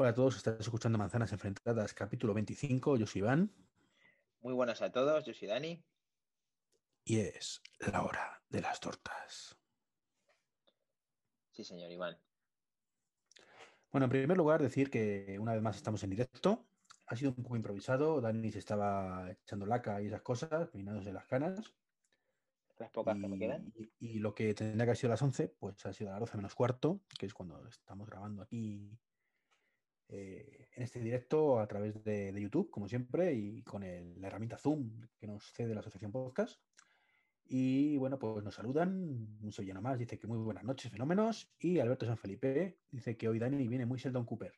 Hola a todos, estás escuchando Manzanas Enfrentadas, capítulo 25. Yo soy Iván Muy buenas a todos, yo soy Dani. y es la hora de las tortas. Sí, señor Iván. Bueno, en primer lugar, decir que una vez más estamos en directo. Ha sido un poco improvisado. Dani se estaba echando laca y esas cosas, peinándose las canas. Las pocas que me quedan. Y, y lo que tendría que haber sido a las 11, pues ha sido a las 12 menos cuarto, que es cuando estamos grabando aquí eh, en este directo a través de, YouTube, como siempre, y con la herramienta Zoom que nos cede la Asociación Podcast. Y bueno, pues nos saludan. Un sevillano más dice que muy buenas noches, fenómenos. Y Alberto San Felipe dice que hoy Dani viene muy Sheldon Cooper.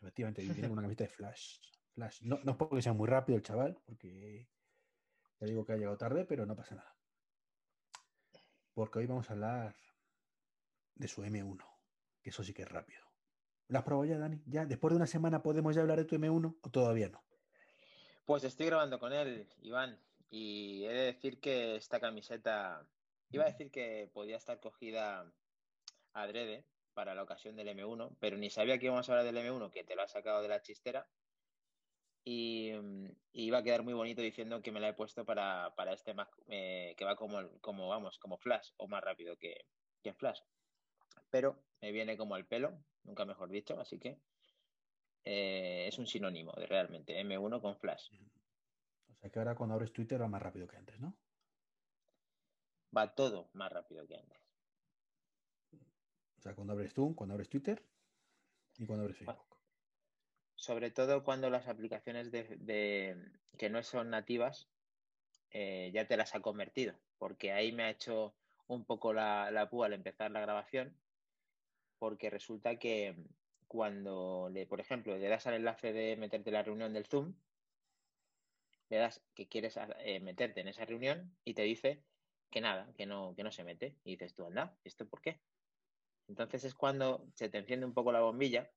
Efectivamente, viene con una camiseta de Flash. Flash. No, no es porque sea muy rápido el chaval, porque ya digo que ha llegado tarde, pero no pasa nada. Porque hoy vamos a hablar de su M1, que eso sí que es rápido. ¿Lo has probado ya, Dani? ¿Ya después de una semana podemos ya hablar de tu M1 o todavía no? Pues estoy grabando con él, Iván, y he de decir que esta camiseta, iba a decir que podía estar cogida adrede para la ocasión del M1, pero ni sabía que íbamos a hablar del M1, que te lo has sacado de la chistera, y, y iba a quedar muy bonito diciendo que me la he puesto para, para este Mac, eh, que va como, como, vamos, como Flash, o más rápido que, que Flash. Pero me viene como al pelo, nunca mejor dicho, así que eh, es un sinónimo de realmente M1 con Flash. O sea que ahora cuando abres Twitter va más rápido que antes, ¿no? Va todo más rápido que antes. O sea, cuando abres tú, cuando abres Twitter y cuando abres. Facebook. Sobre todo cuando las aplicaciones de, de- que no son nativas eh, ya te las ha convertido, porque ahí me ha hecho un poco la, la púa al empezar la grabación, porque resulta que cuando, le, por ejemplo, le das al enlace de meterte en la reunión del Zoom, le das que quieres eh, meterte en esa reunión y te dice que nada, que no, que no se mete. Y dices tú, anda, ¿esto por qué? Entonces es cuando se te enciende un poco la bombilla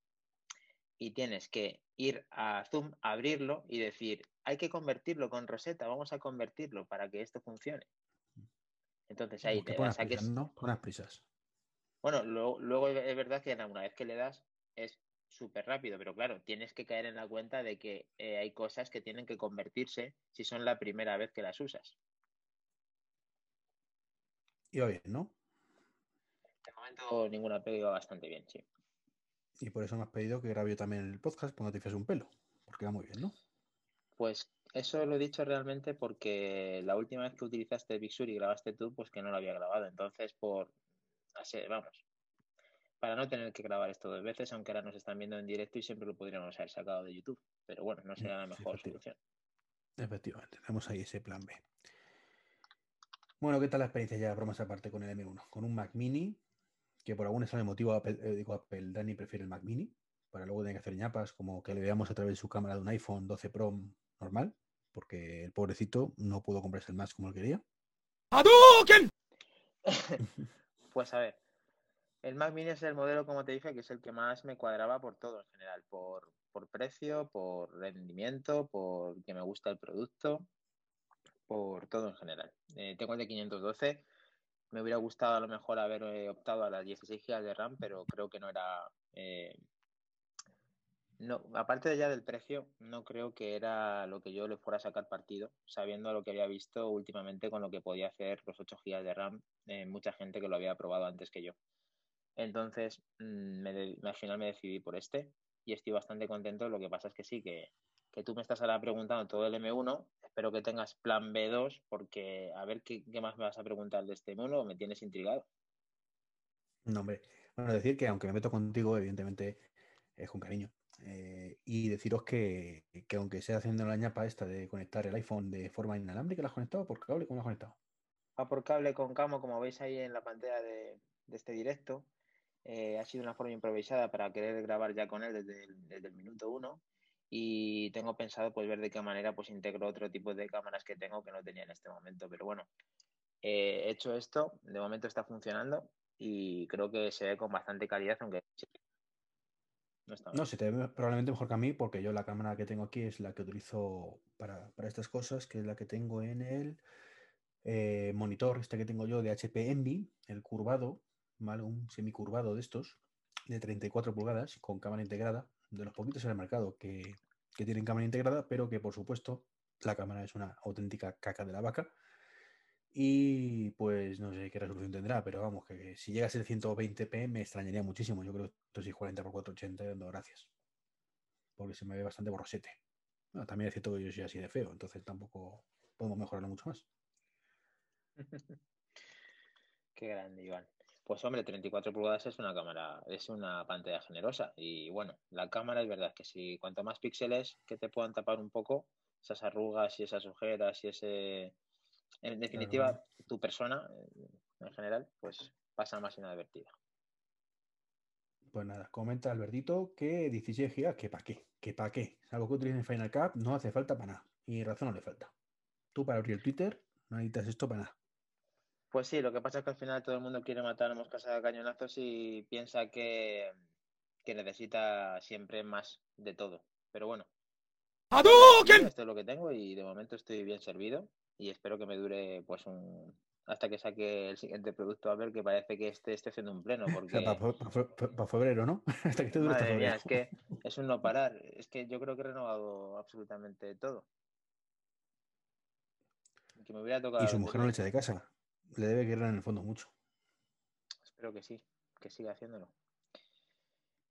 y tienes que ir a Zoom, abrirlo y decir, hay que convertirlo con Rosetta, vamos a convertirlo para que esto funcione. Entonces ahí que te das a que ¿no? Pones prisas. Bueno, luego, luego es verdad que una vez que le das es súper rápido, pero claro, tienes que caer en la cuenta de que eh, hay cosas que tienen que convertirse si son la primera vez que las usas. Y va bien, ¿no? De momento ninguna pega iba bastante bien, sí. Y por eso me has pedido que grabe yo también el podcast cuando te fías un pelo. Porque va muy bien, ¿no? Pues eso lo he dicho realmente porque la última vez que utilizaste Big Sur y grabaste tú, pues que no lo había grabado. Entonces, por así, vamos, para no tener que grabar esto dos veces, aunque ahora nos están viendo en directo y siempre lo podríamos haber sacado de YouTube. Pero bueno, no será la mejor solución. Efectivamente, tenemos ahí ese plan B. Bueno, ¿qué tal la experiencia ya, bromas aparte, con el M1? Con un Mac Mini, que por algún extraño motivo Apple, eh, digo Apple, Dani prefiere el Mac Mini, para luego tener que hacer ñapas, como que le veamos a través de su cámara de un iPhone 12 Pro normal, porque el pobrecito no pudo comprarse el más como él quería. Pues a ver, el Mac Mini es el modelo, como te dije, que es el que más me cuadraba por todo en general, por, por precio, por rendimiento, por que me gusta el producto, por todo en general. Eh, tengo el de 512, me hubiera gustado a lo mejor haber eh, optado a las 16 GB de RAM, pero creo que no era... eh, no, aparte de ya del precio, no creo que era lo que yo le fuera a sacar partido, sabiendo lo que había visto últimamente con lo que podía hacer los 8 GB de RAM, eh, mucha gente que lo había probado antes que yo. Entonces, mm, me al final me decidí por este y estoy bastante contento. Lo que pasa es que sí, que, que tú me estás ahora preguntando todo el M1. Espero que tengas plan B2 porque a ver qué, qué más me vas a preguntar de este M1 me tienes intrigado. No, hombre. Bueno, decir que aunque me meto contigo, evidentemente es con cariño. Eh, y deciros que, que aunque sea haciendo la ñapa esta de conectar el iPhone de forma inalámbrica, ¿lo has conectado por cable? ¿Cómo lo has conectado? Va por cable con camo, como veis ahí en la pantalla de, este directo. Eh, ha sido una forma improvisada para querer grabar ya con él desde el, minuto uno. Y tengo pensado pues ver de qué manera pues integro otro tipo de cámaras que tengo que no tenía en este momento. Pero bueno, eh, he hecho esto, de momento está funcionando y creo que se ve con bastante calidad, aunque no está mal. No, se te ve probablemente mejor que a mí, porque yo la cámara que tengo aquí es la que utilizo para, para estas cosas, que es la que tengo en el eh, monitor, este que tengo yo de HP Envy, el curvado, ¿vale? Un semicurvado de estos, de 34 pulgadas, con cámara integrada, de los poquitos en el mercado que, que tienen cámara integrada, pero que por supuesto la cámara es una auténtica caca de la vaca. Y pues no sé qué resolución tendrá, pero vamos, que si llega a ser 120p me extrañaría muchísimo. Yo creo que esto es 40 x 480 dando gracias. Porque se me ve bastante borrosete. también es cierto que yo soy así de feo, entonces tampoco podemos mejorarlo mucho más. Qué grande, Iván. Pues hombre, 34 pulgadas es una cámara, es una pantalla generosa. Y bueno, la cámara es verdad que si cuanto más píxeles que te puedan tapar un poco, esas arrugas y esas ojeras y ese en definitiva, tu persona, eh, en general, pues pasa más inadvertida. Pues nada, comenta Albertito que 16 GB, que para qué, que para qué. Algo que utilicen Final Cut no hace falta para nada. Y razón no le falta. Tú para abrir el Twitter no necesitas esto para nada. Pues sí, lo que pasa es que al final todo el mundo quiere matar a moscas a cañonazos y piensa que, que necesita siempre más de todo. Pero bueno. Esto es lo que tengo y de momento estoy bien servido y espero que me dure pues un hasta que saque el siguiente producto a ver que parece que este esté haciendo un pleno porque para, febrero no hasta que te dure Madre es que es un no parar es que yo creo que he renovado absolutamente todo. Que me hubiera tocado y su mujer no le echa de casa le debe querer en el fondo mucho. Espero que sí que siga haciéndolo.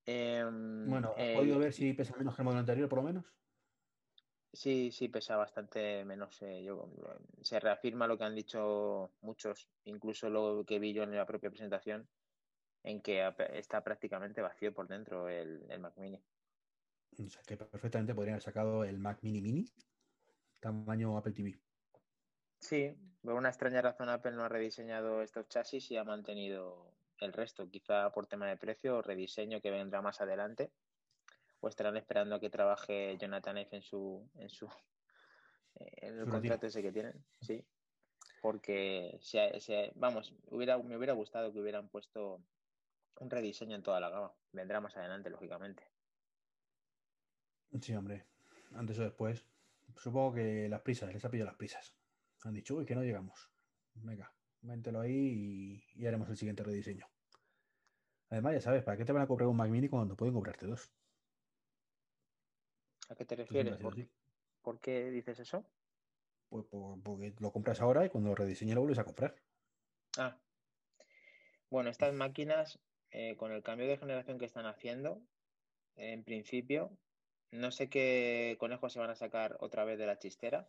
Em, bueno ¿has podido ver si pesa menos que el modelo anterior por lo menos Sí, sí, pesa bastante menos. Eh, yo, se reafirma lo que han dicho muchos, incluso lo que vi yo en la propia presentación, en que está prácticamente vacío por dentro el, Mac Mini. O sea, que perfectamente podrían haber sacado el Mac Mini Mini, tamaño Apple TV. Sí, por una extraña razón Apple no ha rediseñado estos chasis y ha mantenido el resto, quizá por tema de precio o rediseño que vendrá más adelante o estarán esperando a que trabaje Jonathan F en su en su en el contrato ese que tienen, sí. Porque vamos, hubiera, me hubiera gustado que hubieran puesto un rediseño en toda la gama. Vendrá más adelante, lógicamente. Sí, hombre. Antes o después. Supongo que las prisas, les ha pillado las prisas. Han dicho, uy, que no llegamos. Venga, méntelo ahí y, y haremos el siguiente rediseño. Además, ya sabes, ¿para qué te van a comprar un Mac Mini cuando pueden comprarte dos? ¿A qué te refieres? ¿Por, qué dices eso? Pues porque lo compras ahora y cuando lo rediseñes lo vuelves a comprar. Ah. Bueno, estas máquinas, eh, con el cambio de generación que están haciendo, en principio, no sé qué conejos se van a sacar otra vez de la chistera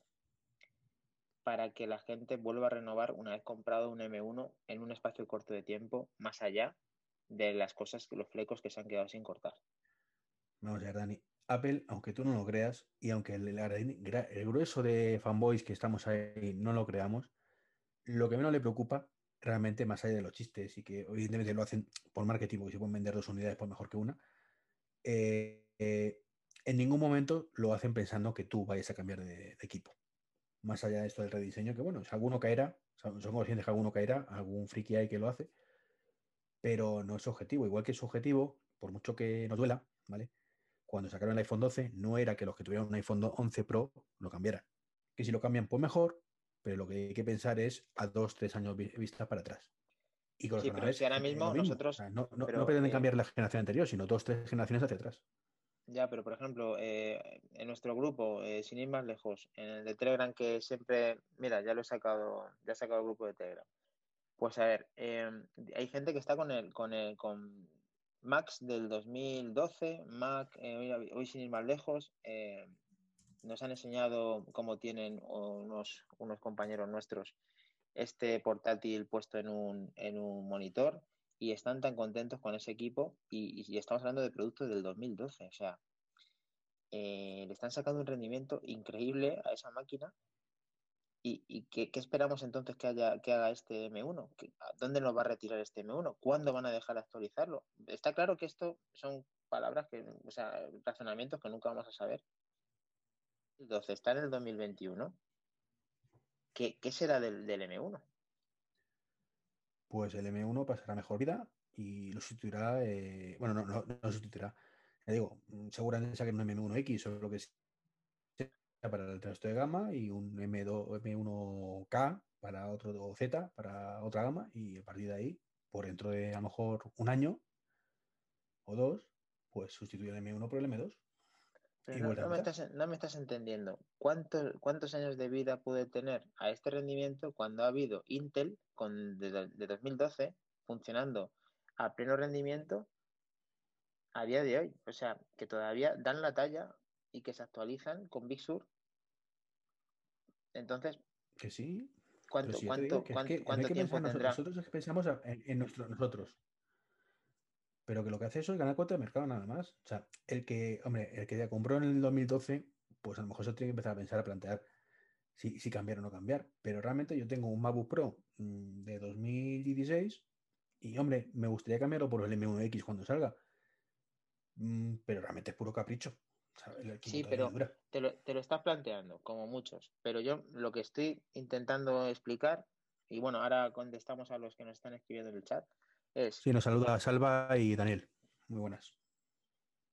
para que la gente vuelva a renovar una vez comprado un M1 en un espacio corto de tiempo, más allá de las cosas, los flecos que se han quedado sin cortar. Vamos a ver, Dani. Apple, aunque tú no lo creas, y aunque el, grueso de fanboys que estamos ahí no lo creamos, lo que menos le preocupa realmente, más allá de los chistes, y que evidentemente lo hacen por marketing, porque se pueden vender dos unidades por mejor que una, eh, eh, en ningún momento lo hacen pensando que tú vayas a cambiar de, equipo. Más allá de esto del rediseño, que bueno, si alguno caerá, son conscientes que alguno caerá, algún friki hay que lo hace, pero no es objetivo. Igual que es objetivo, por mucho que nos duela, ¿vale? Cuando sacaron el iPhone 12 no era que los que tuvieran un iPhone 11 Pro lo cambiaran. Que si lo cambian, pues mejor, pero lo que hay que pensar es a dos, tres años vista para atrás. Y con sí, pero si ahora mismo nosotros... no, pretenden eh, cambiar la generación anterior, sino dos, tres generaciones hacia atrás. Ya, pero por ejemplo, eh, en nuestro grupo, eh, sin ir más lejos, en el de Telegram que siempre, mira, ya lo he sacado, ya he sacado el grupo de Telegram. Pues a ver, hay gente que está con el, con el, con Max del 2012, Mac, eh, hoy sin ir más lejos, eh, nos han enseñado cómo tienen unos, unos compañeros nuestros este portátil puesto en un, en un monitor y están tan contentos con ese equipo y, estamos hablando de productos del 2012, o sea, eh, le están sacando un rendimiento increíble a esa máquina ¿Y, qué, esperamos entonces que, haya, que haga este M1? ¿Dónde nos va a retirar este M1? ¿Cuándo van a dejar de actualizarlo? Está claro que esto son palabras, que, o sea, razonamientos que nunca vamos a saber. Entonces, está en el 2021. ¿Qué, qué será del, M1? Pues el M1 pasará mejor vida y lo sustituirá. Eh, bueno, no, no, no sustituirá. Ya digo, seguramente saquen un M1X o lo que sea para el resto de gama y un M2, M1K para otro Z para otra gama y a partir de ahí, por dentro de a lo mejor un año o dos, pues sustituye el M1 por el M2. no, me estás, no, me estás, entendiendo. ¿Cuántos, ¿Cuántos años de vida puede tener a este rendimiento cuando ha habido Intel con, de, de 2012 funcionando a pleno rendimiento a día de hoy? O sea, que todavía dan la talla y que se actualizan con Big Sur. Entonces. Que sí. ¿Cuánto, cuánto, cuánto, tiempo tendrá? Nosotros pensamos en, en nuestro, nosotros pero que lo que hace eso es ganar cuota de mercado nada más. O sea, el que, hombre, el que ya compró en el 2012, pues a lo mejor se tiene que empezar a pensar, a plantear si, si cambiar o no cambiar. Pero realmente yo tengo un MacBook Pro mm, de 2016 y, hombre, me gustaría cambiarlo por el M1X cuando salga. Mm, pero realmente es puro capricho. Sí, pero te lo, te lo estás planteando, como muchos. Pero yo lo que estoy intentando explicar, y bueno, ahora contestamos a los que nos están escribiendo en el chat, Sí, nos saluda Salva y Daniel. Muy buenas.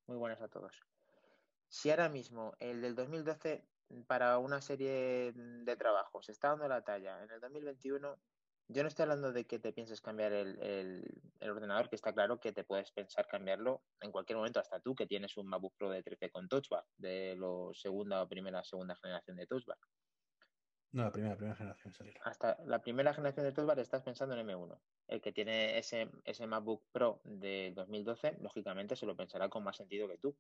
Muy buenas a todos. Si ahora mismo el del 2012 para una serie de trabajos está dando la talla, en el 2021 yo no estoy hablando de que te pienses cambiar el, ordenador, que está claro que te puedes pensar cambiarlo en cualquier momento, hasta tú que tienes un MacBook Pro de 13 con Touch Bar, de la segunda o primera, segunda generación de Touch Bar. No, la primera, primera generación salieron. Hasta la primera generación de Touch estás pensando en M1. El que tiene ese, ese MacBook Pro de 2012, lógicamente se lo pensará con más sentido que tú.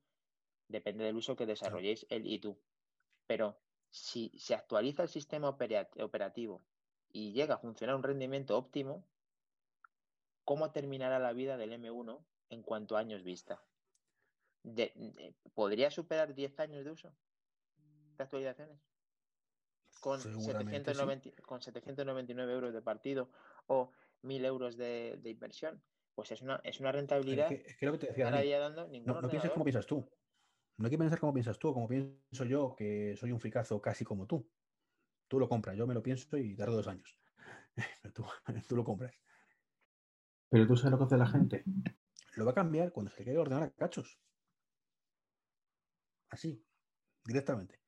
Depende del uso que desarrolléis él y tú. Pero si se actualiza el sistema operativo y llega a funcionar un rendimiento óptimo, ¿cómo terminará la vida del M1 en cuanto a años vista? ¿Podría superar 10 años de uso de actualizaciones? con, 790, con 799 euros de partido o 1000 euros de, inversión, pues es una, es una rentabilidad. Es que, lo que te decía, no, no pienses como piensas tú. No hay que pensar como piensas tú, como pienso yo, que soy un fricazo casi como tú. Tú lo compras, yo me lo pienso y tardo dos años. tú, tú lo compras. Pero tú sabes lo que hace la gente. Lo va a cambiar cuando se quede ordenar a cachos. Así, directamente.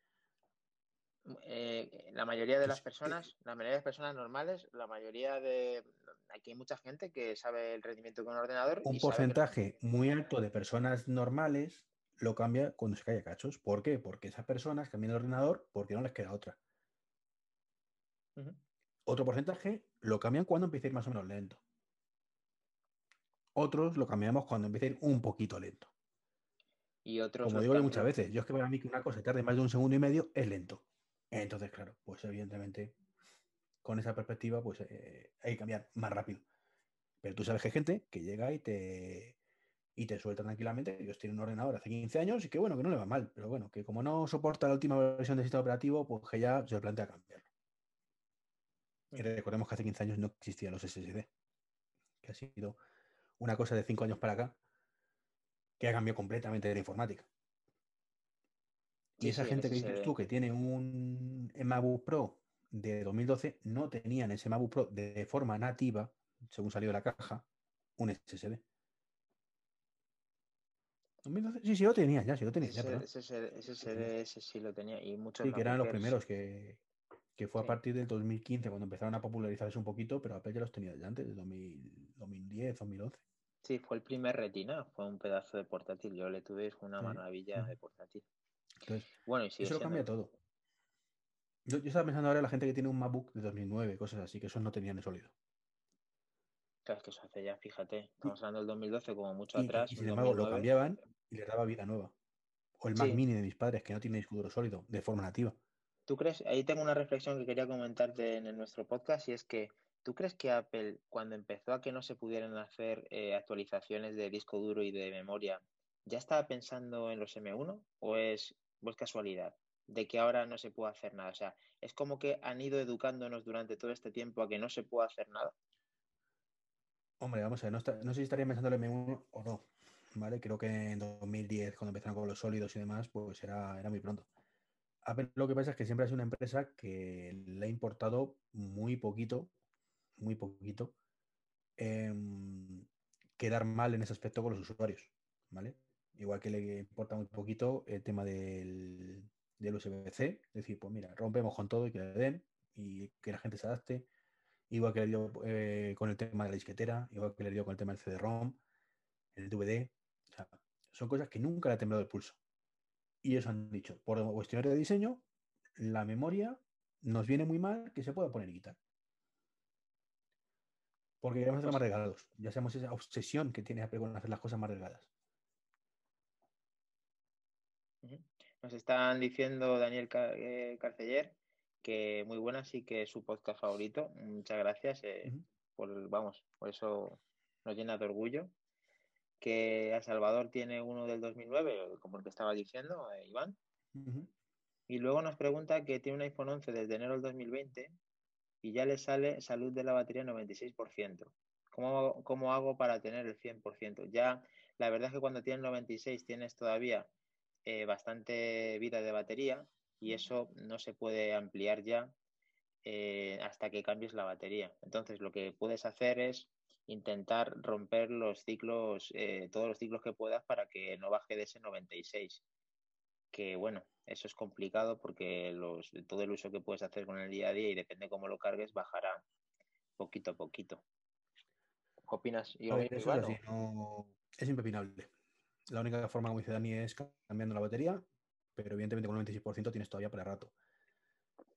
Eh, la mayoría de las personas, la mayoría de las personas normales, la mayoría de aquí hay mucha gente que sabe el rendimiento con un ordenador. Un porcentaje muy alto de personas normales lo cambia cuando se cae cachos. ¿Por qué? Porque esas personas cambian el ordenador porque no les queda otra. Otro porcentaje lo cambian cuando empieza a ir más o menos lento. Otros lo cambiamos cuando empieza a ir un poquito lento. Y otros Como digo muchas veces, yo es que para mí que una cosa tarde más de un segundo y medio es lento. Entonces, claro, pues evidentemente con esa perspectiva, pues eh, hay que cambiar más rápido. Pero tú sabes que hay gente que llega y te, y te suelta tranquilamente. Ellos tienen un ordenador hace 15 años y que bueno, que no le va mal, pero bueno, que como no soporta la última versión del sistema operativo, pues que ya se plantea cambiarlo. Y recordemos que hace 15 años no existían los SSD, que ha sido una cosa de 5 años para acá que ha cambiado completamente de la informática. Y esa gente que dices tú que tiene un MacBook Pro de 2012 no tenían ese MacBook Pro de forma nativa, según salió de la caja, un SSD. Sí, sí, lo tenía, ya, sí lo tenía. Ese SSD, sí lo tenía. Y muchos sí, que eran los primeros que, fue a partir del 2015 cuando empezaron a popularizarse un poquito, pero Apple ya los tenía ya antes, de 2010, 2011. Sí, fue el primer Retina, fue un pedazo de portátil. Yo le tuve una maravilla de portátil bueno, y eso lo cambia todo. Yo, estaba pensando ahora en la gente que tiene un MacBook de 2009, cosas así, que esos no tenían el sólido. Claro, es que eso hace ya, fíjate, estamos hablando del 2012 como mucho atrás. Y, sin embargo, lo cambiaban y le daba vida nueva. O el Mac Mini de mis padres, que no tiene disco duro sólido, de forma nativa. ¿Tú crees? Ahí tengo una reflexión que quería comentarte en nuestro podcast y es que ¿tú crees que Apple, cuando empezó a que no se pudieran hacer eh, actualizaciones de disco duro y de memoria, ya estaba pensando en los M1 o es pues casualidad de que ahora no se puede hacer nada. O sea, es como que han ido educándonos durante todo este tiempo a que no se puede hacer nada. Hombre, vamos a ver, no, sé si estaría pensando en M1 o no. ¿Vale? Creo que en 2010, cuando empezaron con los sólidos y demás, pues era, era muy pronto. Lo que pasa es que siempre ha sido una empresa que le ha importado muy poquito, muy poquito, em, quedar mal en ese aspecto con los usuarios. ¿Vale? Igual que le importa muy poquito el tema del, del USB-C, es decir, pues mira, rompemos con todo y que le den y que la gente se adapte. Igual que le dio eh, con el tema de la disquetera, igual que le dio con el tema del CD-ROM, el DVD. Son cosas que nunca le ha temblado el pulso. Y ellos han dicho, por cuestiones de diseño, la memoria nos viene muy mal que se pueda poner y quitar. Porque queremos hacer más regalos. Ya sabemos esa obsesión que tiene Apple con hacer las cosas más regadas. Nos están diciendo Daniel eh, Carceller que muy buena, sí que es su podcast favorito. Muchas gracias. Eh, por, vamos, por eso nos llena de orgullo. Que a Salvador tiene uno del 2009, como el que estaba diciendo, eh, Iván. Y luego nos pregunta que tiene un iPhone 11 desde enero del 2020 y ya le sale salud de la batería 96%. ¿Cómo, ¿Cómo hago para tener el 100%? Ya, la verdad es que cuando tienes 96 tienes todavía eh, bastante vida de batería y eso no se puede ampliar ya eh, hasta que cambies la batería. Entonces, lo que puedes hacer es intentar romper los ciclos, eh, todos los ciclos que puedas para que no baje de ese 96. Que bueno, eso es complicado porque los, todo el uso que puedes hacer con el día a día y depende cómo lo cargues, bajará poquito a poquito. ¿Qué opinas? es impepinable. La única forma, como dice Dani, es cambiando la batería, pero evidentemente con un 96% tienes todavía para rato.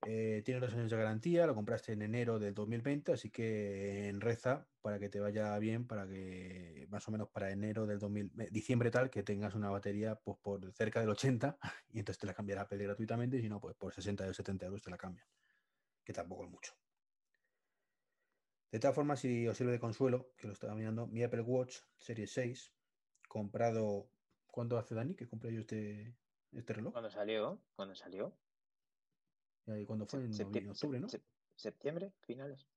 Eh, tiene dos años de garantía, lo compraste en enero del 2020, así que en reza para que te vaya bien, para que más o menos para enero del 2000, eh, diciembre tal, que tengas una batería pues, por cerca del 80 y entonces te la cambiará Apple gratuitamente, y si no, pues por 60 o 70 euros te la cambian, que tampoco es mucho. De todas formas, si os sirve de consuelo, que lo estaba mirando, mi Apple Watch Series 6, comprado, ¿cuándo hace Dani que compré yo este, este reloj? Cuando salió, cuando salió. ¿Y cuándo fue? En, octubre, ¿no? ¿Septiembre? ¿Finales?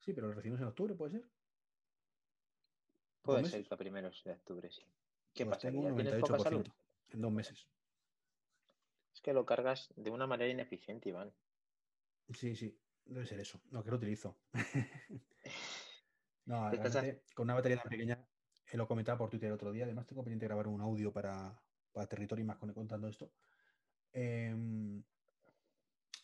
Sí, pero lo recibimos en octubre, ¿puede ser? Puede ser que primeros de octubre, sí. ¿Qué pues pasa? Tengo un 98% en dos meses. Es que lo cargas de una manera ineficiente, Iván. Sí, sí, debe ser eso. No, que lo utilizo. no, con una batería tan pequeña, eh, lo comentaba por Twitter el otro día. Además, tengo pendiente grabar un audio para, para territorio y más contando esto. Eh,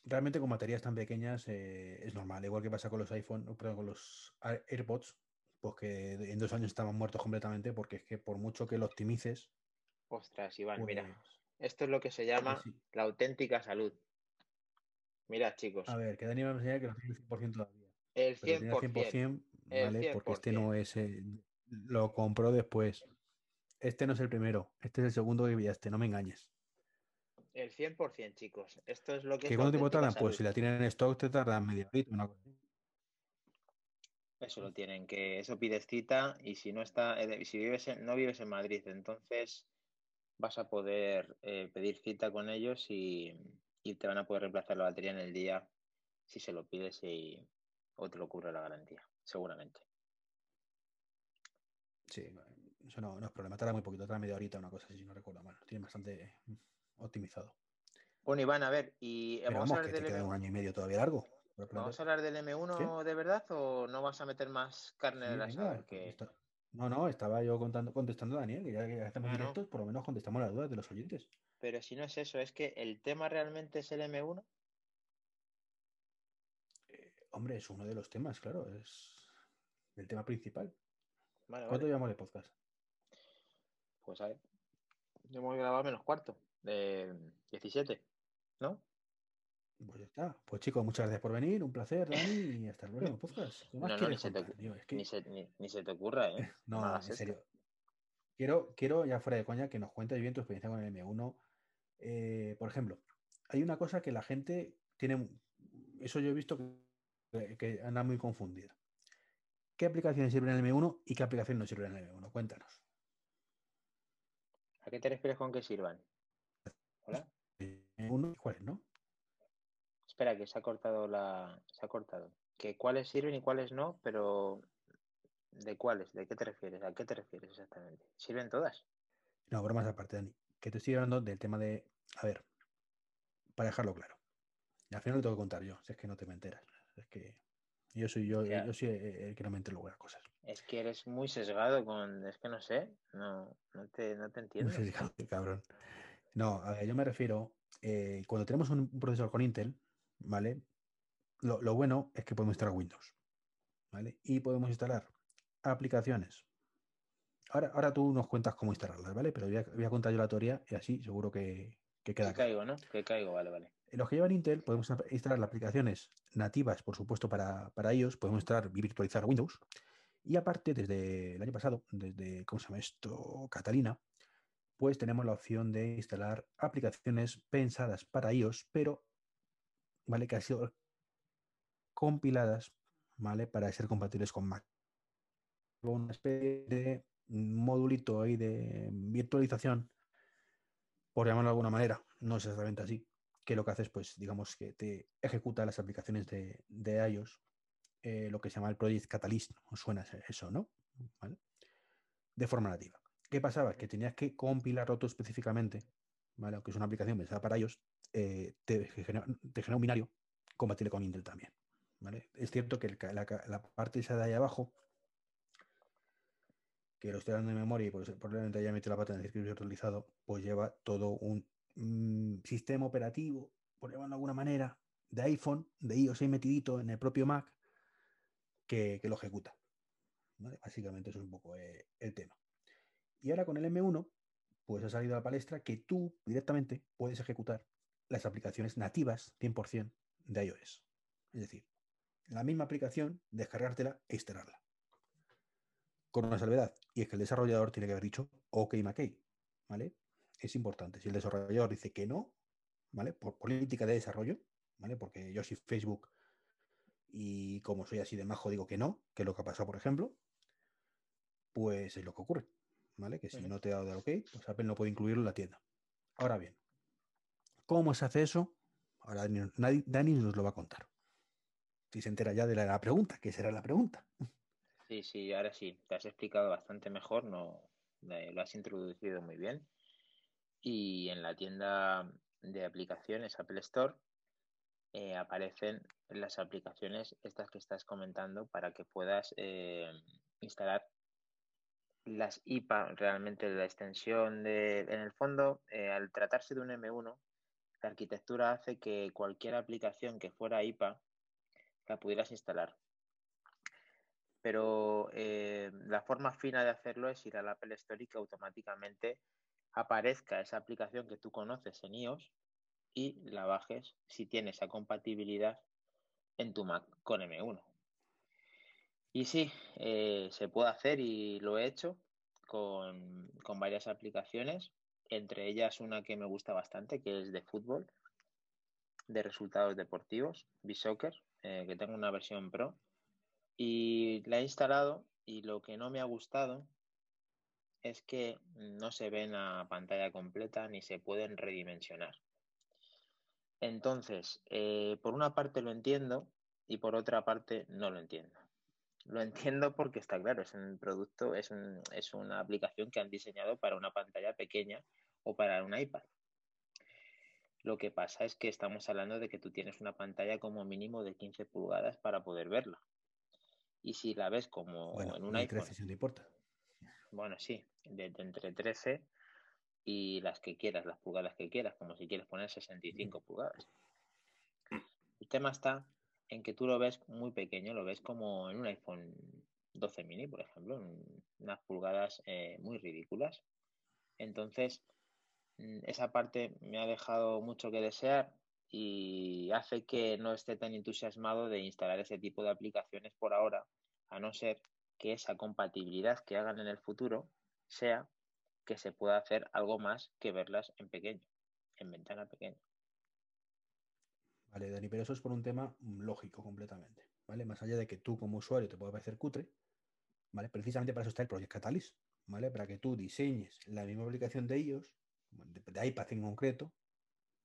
realmente con baterías tan pequeñas eh, es normal, igual que pasa con los iPhone, perdón, con los AirPods, pues que en dos años estaban muertos completamente, porque es que por mucho que lo optimices. Ostras, Iván, mira, pues esto es lo que se llama la auténtica salud. Mira, chicos. A ver, que Dani a enseñar que no tiene el 100% todavía. El 100%. ¿vale? Porque este no es. lo compró después. Este no es el primero, este es el segundo que pillaste, no me engañes. El 100%, chicos. Esto es lo que... ¿Qué cuánto tiempo tardan? Pues si la tienen en stock te tardan media horita, una cosa Eso lo tienen, que eso pides cita y si no está, eh, si vives no vives en Madrid, entonces vas a poder eh, pedir cita con ellos y, te van a poder reemplazar la batería en el día si se lo pides y, o te lo cubre la garantía, seguramente. Sí, eso no, no es problema, tarda muy poquito, tarda media horita, una cosa así, si no recuerdo mal. Tiene bastante optimizado. Bueno, Iván, a ver, y vamos, a hablar del M1. un año y medio todavía largo. ¿Vamos a hablar del M1 de verdad o no vas a meter más carne en la Que... No, no, estaba yo contando, contestando a Daniel, que ya que estamos directos, por lo menos contestamos las dudas de los oyentes. Pero si no es eso, es que el tema realmente es el M1. Eh, hombre, es uno de los temas, claro, es el tema principal. ¿Cuánto llevamos de podcast? Pues a ver, yo hemos grabado menos cuarto de 17, ¿no? Pues ya está. Pues chicos, muchas gracias por venir, un placer, Dani, y hasta luego podcast. No, no, ni, se te, ni, se, ni, se te, ocurra, ¿eh? no, en serio. Quiero, quiero, ya fuera de coña, que nos cuentes bien tu experiencia con el M1. Eh, por ejemplo, hay una cosa que la gente tiene, eso yo he visto que, que anda muy confundida. ¿Qué aplicaciones sirven en el M1 y qué aplicaciones no sirven en el M1? Cuéntanos. ¿A qué te refieres con que sirvan? ¿Hola? Uno, ¿cuáles no? Espera, que se ha cortado la. Se ha cortado. Que cuáles sirven y cuáles no, pero ¿de cuáles? ¿De qué te refieres? ¿A qué te refieres exactamente? ¿Sirven todas? No, bromas aparte, Dani. Que te estoy hablando del tema de. A ver, para dejarlo claro. Y al final lo tengo que contar yo, si es que no te me enteras. Es que yo soy yo, yo soy el que no me entero las cosas. Es que eres muy sesgado con. Es que no sé. No, no te, no te entiendo. Muy sesgado, cabrón. No, a ver, yo me refiero, eh, cuando tenemos un procesador con Intel, ¿vale? Lo, bueno es que podemos instalar Windows, ¿vale? Y podemos instalar aplicaciones ahora, ahora tú nos cuentas cómo instalarlas, ¿vale? Pero voy a, voy a contar yo la teoría y así seguro que, que queda Que caigo, ¿no? Que caigo, vale, vale. En los que llevan Intel podemos instalar las aplicaciones nativas, por supuesto, para, para ellos. Podemos instalar y virtualizar Windows. Y aparte, desde el año pasado, desde, ¿cómo se llama esto? Catalina, pues tenemos la opción de instalar aplicaciones pensadas para iOS, pero, ¿vale? Que han sido compiladas, ¿vale? Para ser compatibles con Mac. Una especie de modulito de virtualización, por llamarlo de alguna manera, no es exactamente así, que lo que hace es, pues, digamos que te ejecuta las aplicaciones de, de iOS, eh, lo que se llama el Project Catalyst, os suena eso, ¿no? De forma nativa. ¿Qué pasaba? Que tenías que compilarlo tú específicamente, ¿vale? Aunque es una aplicación pensada para iOS, eh, te, genera, un binario compatible con Intel también, ¿vale? Es cierto que la, la, parte esa de ahí abajo, que lo estoy dando en memoria y pues, probablemente haya metido la pata en el circuito virtualizado, pues lleva todo un mmm, sistema operativo, por llamarlo de alguna manera, de iPhone, de iOS metidito en el propio Mac, que, que lo ejecuta. ¿vale? Básicamente eso es un poco eh, el tema. Y ahora con el M1, pues ha salido a la palestra que tú directamente puedes ejecutar las aplicaciones nativas 100% de iOS. Es decir, la misma aplicación, descargártela e instalarla. Con una salvedad, y es que el desarrollador tiene que haber dicho OK McKay, ¿vale? Es importante. Si el desarrollador dice que no, ¿vale? Por política de desarrollo, ¿vale? Porque yo soy Facebook y como soy así de majo digo que no, que es lo que ha pasado, por ejemplo, pues es lo que ocurre, ¿vale? Que si no te ha dado el OK, pues Apple no puede incluirlo en la tienda. Ahora bien, ¿cómo se hace eso? Ahora Dani, Dani nos lo va a contar. Si se entera ya de la, la pregunta, ¿qué será la pregunta? Sí, sí, ahora sí, te has explicado bastante mejor, no lo has introducido muy bien. Y en la tienda de aplicaciones Apple Store eh, aparecen las aplicaciones estas que estás comentando para que puedas eh, instalar las IPA, realmente la extensión de, en el fondo, eh, al tratarse de un M1, la arquitectura hace que cualquier aplicación que fuera IPA la pudieras instalar. Pero eh, la forma fina de hacerlo es ir al Apple Store y que automáticamente aparezca esa aplicación que tú conoces en iOS y la bajes si tiene esa compatibilidad en tu Mac con M1. Y sí, eh, se puede hacer y lo he hecho con, varias aplicaciones, entre ellas una que me gusta bastante, que es de fútbol, de resultados deportivos, B-Soccer, eh, que tengo una versión Pro. Y la he instalado y lo que no me ha gustado es que no se ven a pantalla completa ni se pueden redimensionar. Entonces, eh, por una parte lo entiendo y por otra parte no lo entiendo. Lo entiendo porque está claro, es un producto, es, un, es una aplicación que han diseñado para una pantalla pequeña o para un iPad. Lo que pasa es que estamos hablando de que tú tienes una pantalla como mínimo de 15 pulgadas para poder verla. Y si la ves como bueno, en un iPhone. 13 si no te importa. Bueno, sí, de, de entre 13 y las que quieras, las pulgadas que quieras, como si quieres poner 65 pulgadas. El tema está en que tú lo ves muy pequeño, lo ves como en un iPhone 12 mini, por ejemplo, en unas pulgadas eh, muy ridículas. Entonces, mm, esa parte me ha dejado mucho que desear y hace que no esté tan entusiasmado de instalar ese tipo de aplicaciones por ahora, a no ser que esa compatibilidad que hagan en el futuro sea que se pueda hacer algo más que verlas en pequeño, en ventana pequeña. Vale, Dani, pero eso es por un tema lógico completamente, ¿vale? Más allá de que tú como usuario te pueda parecer cutre, ¿vale? Precisamente para eso está el Project Catalyst, ¿vale? Para que tú diseñes la misma aplicación de ellos, de, de iPad en concreto,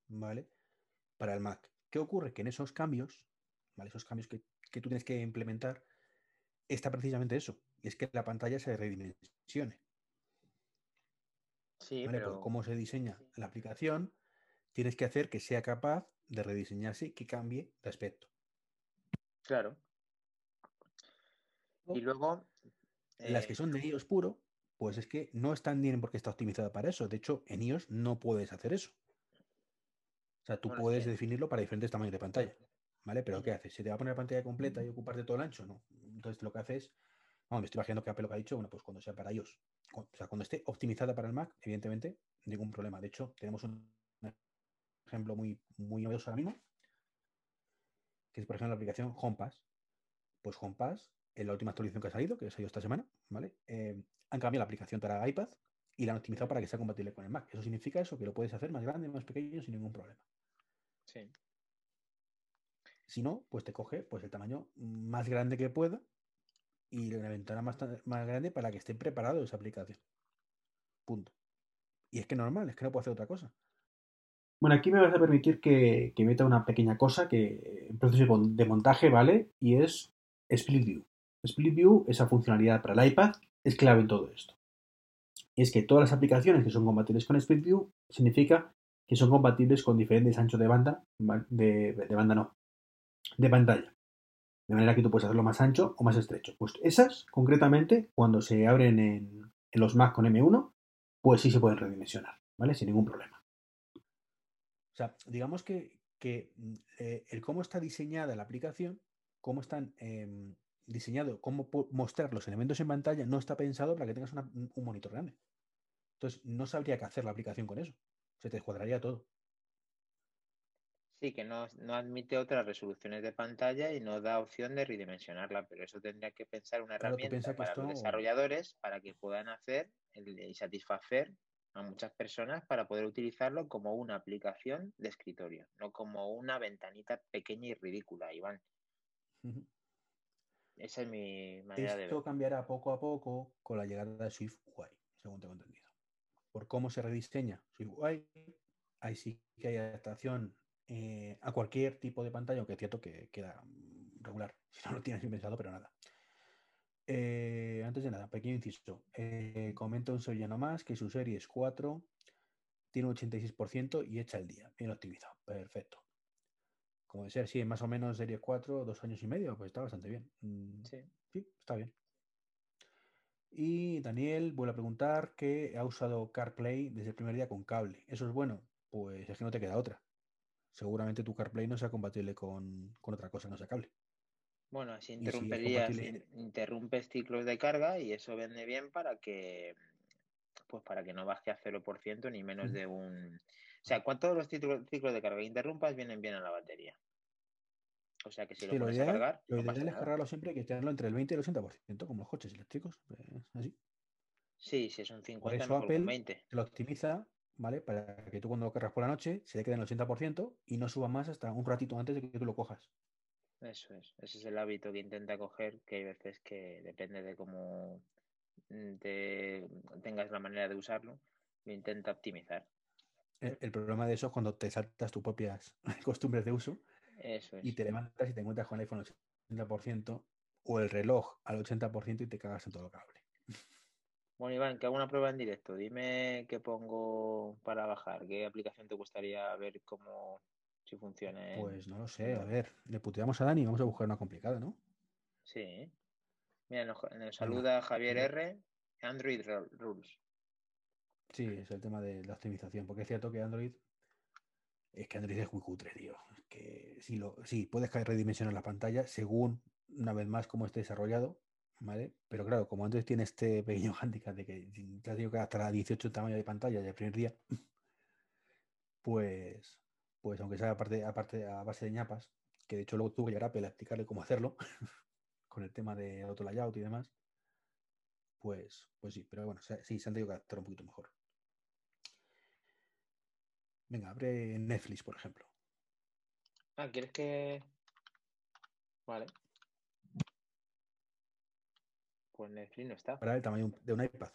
¿vale? Para el Mac. ¿Qué ocurre? Que en esos cambios, ¿vale? Esos cambios que, que tú tienes que implementar, está precisamente eso, y es que la pantalla se redimensione. Sí, ¿vale? pero... Por cómo se diseña la aplicación, tienes que hacer que sea capaz de rediseñarse que cambie de aspecto. Claro. Y luego. Las que son de iOS puro, pues es que no están bien porque está optimizada para eso. De hecho, en iOS no puedes hacer eso. O sea, tú Bueno, puedes sí. definirlo para diferentes tamaños de pantalla. ¿Vale? Pero ¿qué haces? ¿Se te va a poner la pantalla completa y ocuparte todo el ancho? No. Entonces lo que haces, me estoy imaginando que Apple lo que ha dicho, bueno, pues cuando sea para ellos, o sea, cuando esté optimizada para el Mac, evidentemente, ningún problema. De hecho, tenemos un ejemplo muy, muy novedoso ahora mismo, que es, por ejemplo, la aplicación HomePass. Pues HomePass, en la última actualización que ha salido, que ha salido esta semana, ¿vale? Eh, han cambiado la aplicación para iPad y la han optimizado para que sea compatible con el Mac. Eso significa eso, que lo puedes hacer más grande, más pequeño, sin ningún problema. Sí. Si no, pues te coge pues, el tamaño más grande que pueda y una ventana más, más grande para que esté preparado esa aplicación. Punto. Y es que normal, es que no puedo hacer otra cosa. Bueno, aquí me vas a permitir que, que meta una pequeña cosa que en proceso de montaje, ¿vale? Y es Split View. Split View, esa funcionalidad para el iPad, es clave en todo esto. Y es que todas las aplicaciones que son compatibles con Split View significa que son compatibles con diferentes anchos de banda, de, de banda no, de pantalla. De manera que tú puedes hacerlo más ancho o más estrecho. Pues esas, concretamente, cuando se abren en, en los Mac con M1, pues sí se pueden redimensionar, ¿vale? Sin ningún problema. O sea, digamos que, que eh, el cómo está diseñada la aplicación, cómo están eh, diseñado, cómo mostrar los elementos en pantalla, no está pensado para que tengas una, un monitor grande. Entonces, no sabría qué hacer la aplicación con eso. Se te descuadraría todo. Sí, que no, no, admite otras resoluciones de pantalla y no da opción de redimensionarla, pero eso tendría que pensar una Claro, herramienta para esto. los desarrolladores para que puedan hacer y satisfacer a muchas personas para poder utilizarlo como una aplicación de escritorio, no como una ventanita pequeña y ridícula, Iván. Esa es mi manera de Esto cambiará poco a poco con la llegada de SwiftUI, según tengo entendido. Por cómo se rediseña SwiftUI, ahí sí que hay adaptación eh, a cualquier tipo de pantalla, aunque es cierto que queda mm, regular, si no lo tienes pensado, pero nada. Eh, antes de nada, pequeño inciso. Eh, comenta un sevillano más que su serie es 4, tiene un 86% y echa el día. Bien optimizado. Perfecto. Como de ser, sí, más o menos serie 4, dos años y medio, pues está bastante bien. Mm, Sí. Sí, está bien. Y Daniel vuelve a preguntar que ha usado CarPlay desde el primer día con cable. ¿Eso es bueno? Pues es que no te queda otra. Seguramente tu CarPlay no sea compatible con, con otra cosa, no sea cable. Bueno, así si interrumperías, in- interrumpes ciclos de carga y eso vende bien para que, pues para que no baje a 0% ni menos de un... O sea, cuando todos los ciclos, de carga interrumpas vienen bien a la batería. O sea que si lo sí, lo pones a cargar, lo no ideal es nada. cargarlo siempre y que tenerlo entre el 20 y el 80%, como los coches eléctricos. pues, así. Sí, si es un Por 50, eso mejor con Apple 20. te lo optimiza, ¿vale? Para que tú cuando lo cargas por la noche se le quede en el 80% y no suba más hasta un ratito antes de que tú lo cojas. Eso es. Ese es el hábito que intenta coger, que hay veces que depende de cómo mm, te tengas la manera de usarlo, lo intenta optimizar. El, el problema de eso es cuando te saltas tus propias costumbres de uso Eso y es. te levantas y te encuentras con el iPhone al 80% o el reloj al 80% y te cagas en todo el cable. Bueno, Iván, que hago una prueba en directo. Dime qué pongo para bajar. ¿Qué aplicación te gustaría ver cómo si funciona Pues no lo sé, a ver, le puteamos a Dani y vamos a buscar una complicada, ¿no? Sí. Mira, nos, saluda Javier R. Android Ru- Rules. sí, es el tema de la optimización, porque es cierto que Android, es que Android es muy cutre, tío. Es que sí, lo, sí, puedes caer redimensionar la pantalla según, una vez más, cómo esté desarrollado, ¿vale? Pero claro, como Android tiene este pequeño hándicap de que ya digo que hasta 18 tamaños de pantalla del primer día, pues, pues aunque sea aparte, aparte a base de ñapas, que de hecho luego tuve que llegar a Apple a explicarle cómo hacerlo, con el tema de auto layout y demás, pues, pues sí, pero bueno, sí, se han tenido que adaptar un poquito mejor. Venga, abre Netflix, por ejemplo. Ah, ¿quieres que...? Vale. Pues Netflix no está. Para el tamaño de un iPad,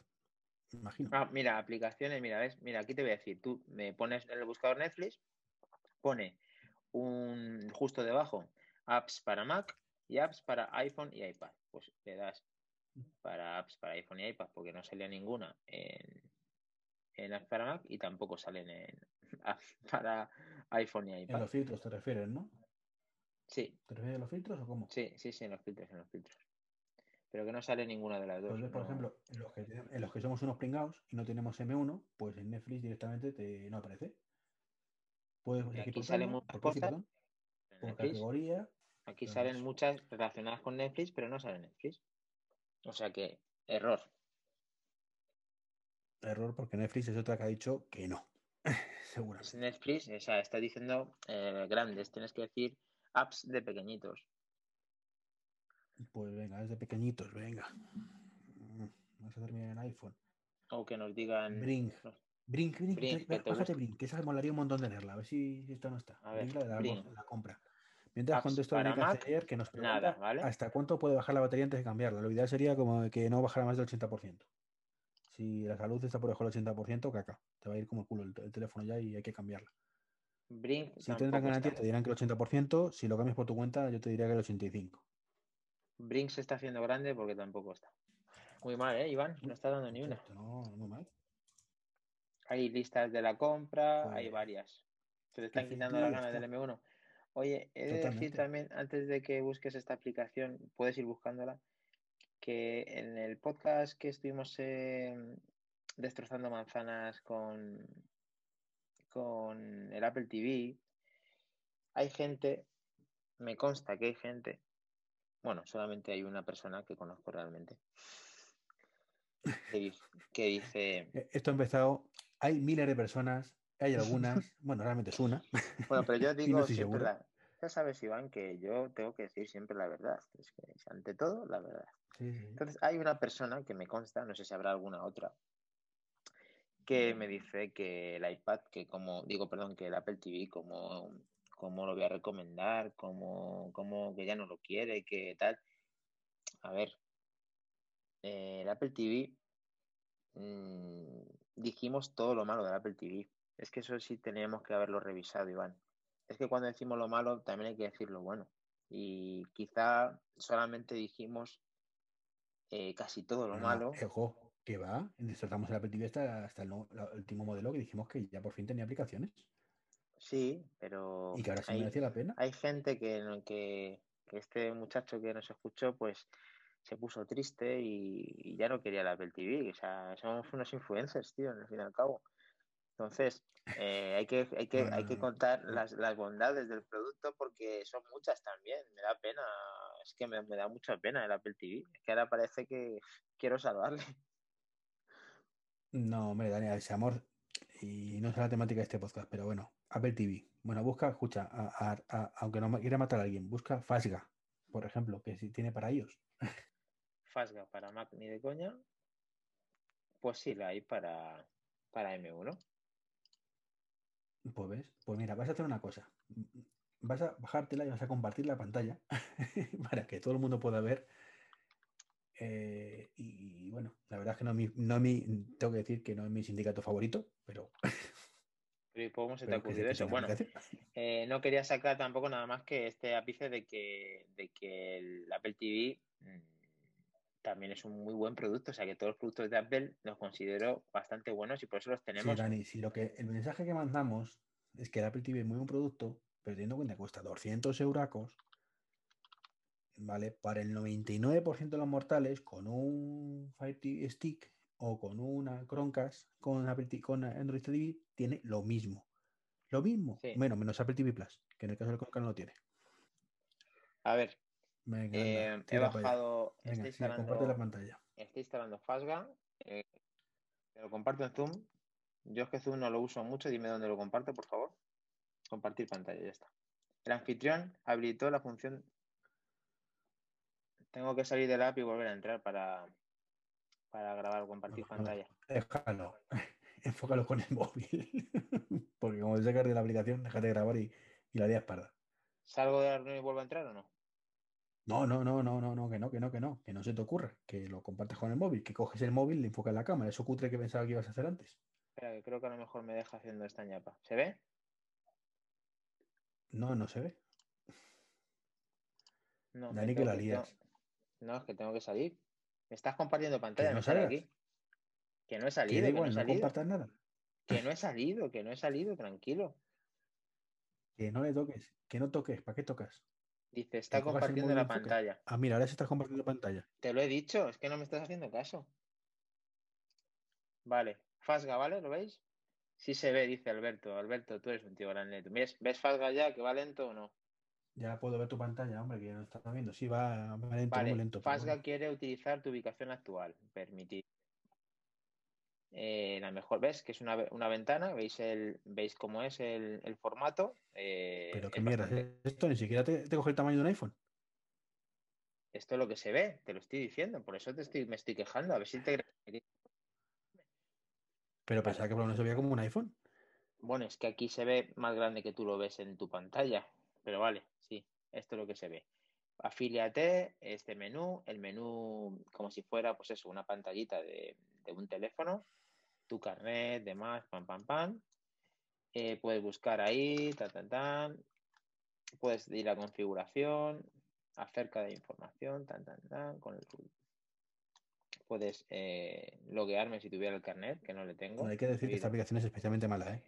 imagino. Ah, mira, aplicaciones, mira, ¿ves? Mira, aquí te voy a decir, tú me pones en el buscador Netflix, pone un justo debajo apps para Mac y apps para iPhone y iPad. Pues le das para apps para iPhone y iPad porque no salía ninguna en, en apps para Mac y tampoco salen en apps para iPhone y En iPad. los filtros te refieres, ¿no? Sí, ¿Te refieres a los filtros o cómo? sí, sí, sí, en los filtros, en los filtros. Pero que no sale ninguna de las dos. Pues ves, por no- ejemplo, en los, que, en los que somos unos pringados y no tenemos M1, pues en Netflix directamente te, no aparece. Puedes aquí salen muchas cosas por categoría. Aquí salen muchas relacionadas con Netflix, pero no sale Netflix. O sea que, error. Error porque Netflix es otra que ha dicho que no. Es Seguramente. Netflix, o sea, está diciendo eh, grandes, tienes que decir apps de pequeñitos. Pues venga, desde pequeñitos, venga. Mm, Vamos a terminar en iPhone. O que nos digan. Brink. no, Brink, Brink, Brink, bájate. Brink, que esa me molaría un montón tenerla, a ver si, si esto no está. A ver, Brink, la Brink. compra. Mientras Apps contesto hace Mac, ayer, que nos pregunta nada, ¿vale? hasta cuánto puede bajar la batería antes de cambiarla. Lo ideal sería como que no bajara más del 80%. Si la salud está por debajo del 80%, caca. Te va a ir como el culo el, el teléfono ya y hay que cambiarla. Brink Si tendrán garantía, te dirán que el 80%. Si lo cambias por tu cuenta, yo te diría que el 85%. Brink se está haciendo grande porque tampoco está. Muy mal, ¿eh, Iván? No está dando ni una. No muy mal. Hay listas de la compra, hay varias. Se te están quitando las ganas del M1. Oye, he de decir también, antes de que busques esta aplicación, puedes ir buscándola, que en el podcast que estuvimos eh, destrozando manzanas con, con el Apple TV, hay gente, me consta que hay gente, bueno, solamente hay una persona que conozco realmente, que dice, que dice Eh, Esto ha empezado. Hay miles de personas. Hay algunas. bueno, realmente es una. Bueno, pero yo no digo siempre la... Ya sabes, Iván, que yo tengo que decir siempre la verdad. Es que ante todo la verdad. Sí, sí. Entonces, hay una persona que me consta, no sé si habrá alguna otra, que me dice que el iPad, que como, digo, perdón, que el Apple TV, como, como lo voy a recomendar, como, como que ya no lo quiere, que tal. A ver, eh, el Apple TV, mm, dijimos todo lo malo del Apple TV. Es que eso sí teníamos que haberlo revisado, Iván. Es que cuando decimos lo malo, también hay que decir lo bueno. Y quizá solamente dijimos eh, casi todo lo no, malo. ojo, que va. Tratamos el Apple TV hasta, hasta el, el último modelo que dijimos que ya por fin tenía aplicaciones. Sí, pero Y que ahora sí hay, merecía la pena. hay gente que, que, que este muchacho que nos escuchó, pues se puso triste y, y ya no quería el Apple TV. O sea, somos unos influencers, tío, al fin y al cabo. Entonces, eh, hay que, hay que, hay que contar No. las, las bondades del producto porque son muchas también. Me da pena, es que me, me da mucha pena el Apple TV. Es que ahora parece que quiero salvarle. No, hombre, Dani, ese amor. Y no es la temática de este podcast, pero bueno, Apple TV. Bueno, busca, escucha, a- a- a- aunque no me quiera matar a alguien, busca Fasga, por ejemplo, que si tiene para ellos. Fasga para Mac ni de coña. Pues sí, la hay para, para M1. Pues ves, pues mira, vas a hacer una cosa. Vas a bajártela y vas a compartir la pantalla para que todo el mundo pueda ver. Eh, y, y bueno, la verdad es que no mi, no mi- tengo que decir que no es mi sindicato favorito, pero, Pero ¿y cómo se te ha pero que sé ocurrido que eso? tiene Bueno, aplicación. eh, no quería sacar tampoco nada más que este ápice de que, de que el Apple TV mm, también es un muy buen producto. O sea que todos los productos de Apple los considero bastante buenos y por eso los Sí, tenemos. Dani, si lo que el mensaje que mandamos es que el Apple TV es muy buen producto, pero teniendo en cuenta que cuesta 200 euracos, ¿vale? Para el 99% de los mortales, con un Fire TV Stick o con una Chromecast, con, Apple con Android TV, tiene lo mismo. Lo mismo. Sí. Menos, menos Apple TV Plus, que en el caso del Chromecast no lo tiene. A ver, Venga, eh, anda, he bajado, Venga, estoy sí, comparte la pantalla. estoy instalando Fasga. eh, te lo comparto en Zoom. Yo es que Zoom no lo uso mucho. Dime dónde lo comparto, por favor. Compartir pantalla, ya está. El anfitrión habilitó la función. Tengo que salir del app y volver a entrar para, para grabar, compartir pantalla. Déjalo. Enfócalo con el móvil. Porque como te sacas de la aplicación, déjate de grabar y, y la harías parda. ¿Salgo de la reunión y vuelvo a entrar o no? No, no, no, no, no, no, que no, que no, que no, que no se te ocurra, que lo compartas con el móvil, que coges el móvil y le enfocas la cámara, eso cutre que pensaba que ibas a hacer antes. Espera, que creo que a lo mejor me deja haciendo esta ñapa. ¿Se ve? No, no se ve. No, Dani, que la lías. No, es que tengo que salir. Me estás compartiendo pantalla, no sale aquí. Que no he Que salido, da que no he igual, no salido. compartas nada. Que no he salido, que no he salido, tranquilo. Que no le toques, que no toques, ¿para qué tocas? Dice, está compartiendo la pantalla. Ah, mira, ahora se está compartiendo pantalla. Te lo he dicho, es que no me estás haciendo caso. Vale, Fasga, ¿vale? ¿Lo veis? Sí se ve, dice Alberto. Alberto, tú eres un tío grande. ¿Ves, ¿Ves Fasga ya que va lento o no? Ya puedo ver tu pantalla, hombre, que ya no está viendo. Sí, va, va lento, Vale, muy lento. Fasga bueno. quiere utilizar tu ubicación actual. Permitir. Eh, la mejor, ¿ves? Que es una, una ventana. ¿Veis el, veis cómo es el, el formato? Eh, Pero es qué mierda bastante- es esto, ni siquiera te, te coge el tamaño de un iPhone. Esto es lo que se ve, te lo estoy diciendo. Por eso te estoy, me estoy quejando. A ver si te. Pero pensaba que por lo menos se veía como un iPhone. Bueno, es que aquí se ve más grande que tú lo ves en tu pantalla. Pero vale, sí, esto es lo que se ve. Afíliate, este menú, el menú como si fuera, pues eso, una pantallita de, de un teléfono, tu carnet, demás, pam, pam, pam. Eh, puedes buscar ahí, ta, ta, tan. Puedes ir a configuración, acerca de información, tan, tan, tan, con el Puedes eh, loguearme si tuviera el carnet, que no le tengo. Hay que decir que esta aplicación es especialmente mala, ¿eh?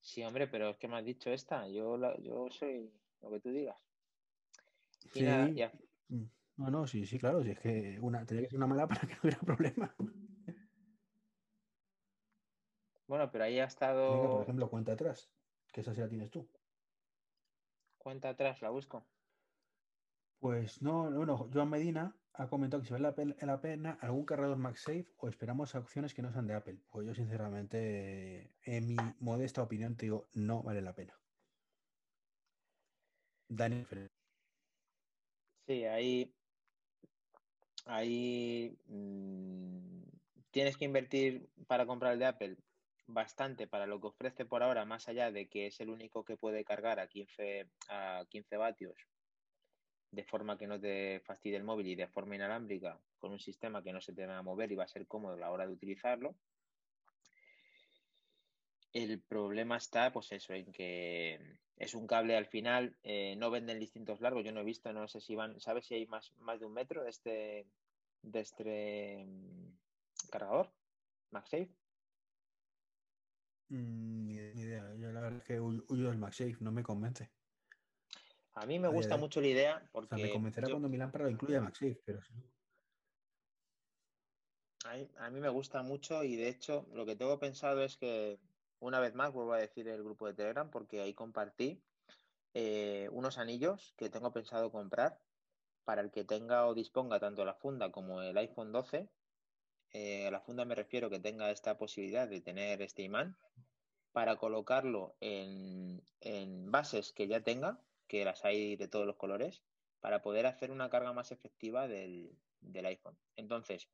Sí, hombre, pero es que me has dicho esta. Yo, la- yo soy lo que tú digas. Y Sí. nada, Mm. No, no, sí, sí, claro. Si es que una, tenía que ser una mala para que no hubiera problema. Bueno, pero ahí ha Venga, estado. por ejemplo, cuenta atrás, que esa sí la tienes tú. Cuenta atrás, la busco. Pues no, bueno, Joan Medina ha comentado que si vale la pena, algún cargador MagSafe o esperamos opciones que no sean de Apple. Pues yo, sinceramente, en mi modesta opinión, te digo, no vale la pena. Dani, Fer- Sí, ahí. Ahí. mm, tienes que invertir para comprar el de Apple bastante para lo que ofrece por ahora, más allá de que es el único que puede cargar a 15, a 15 vatios de forma que no te fastidie el móvil y de forma inalámbrica con un sistema que no se te va a mover y va a ser cómodo a la hora de utilizarlo. El problema está, pues eso, en que es un cable al final, eh, no venden distintos largos, yo no he visto, no sé si van, ¿sabes si hay más, más de un metro de este, de este mm, cargador? MagSafe. Mm, ni, ni idea. Yo la verdad es que hu- huyo del MagSafe, no me convence. A mí me gusta mucho la idea O sea, porque me convencerá yo- cuando mi lámpara lo incluya MagSafe, pero no- A mí, a mí me gusta mucho y de hecho lo que tengo pensado es que una vez más vuelvo a decir el grupo de Telegram porque ahí compartí eh, unos anillos que tengo pensado comprar para el que tenga o disponga tanto la funda como el iPhone 12. Eh, a la funda me refiero que tenga esta posibilidad de tener este imán para colocarlo en, en bases que ya tenga, que las hay de todos los colores, para poder hacer una carga más efectiva del, del iPhone. Entonces,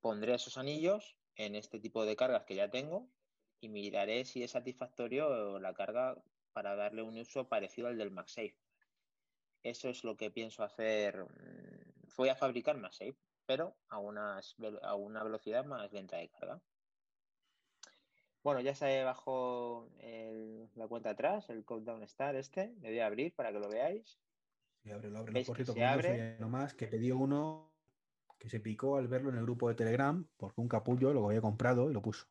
pondré esos anillos en este tipo de cargas que ya tengo y miraré si es satisfactorio la carga para darle un uso parecido al del MagSafe. Eso es lo que pienso hacer. mm, Voy a fabricar MagSafe, pero a, unas, a una velocidad más lenta de carga. Bueno, ya se bajó el- la cuenta atrás, el Countdown Star este. Le voy a abrir para que lo veáis. Sí, ábrelo, ábrelo. ¿Veis Por que cierto, se abre? nomás que pedí uno que se picó al verlo en el grupo de Telegram porque un capullo lo había comprado y lo puso.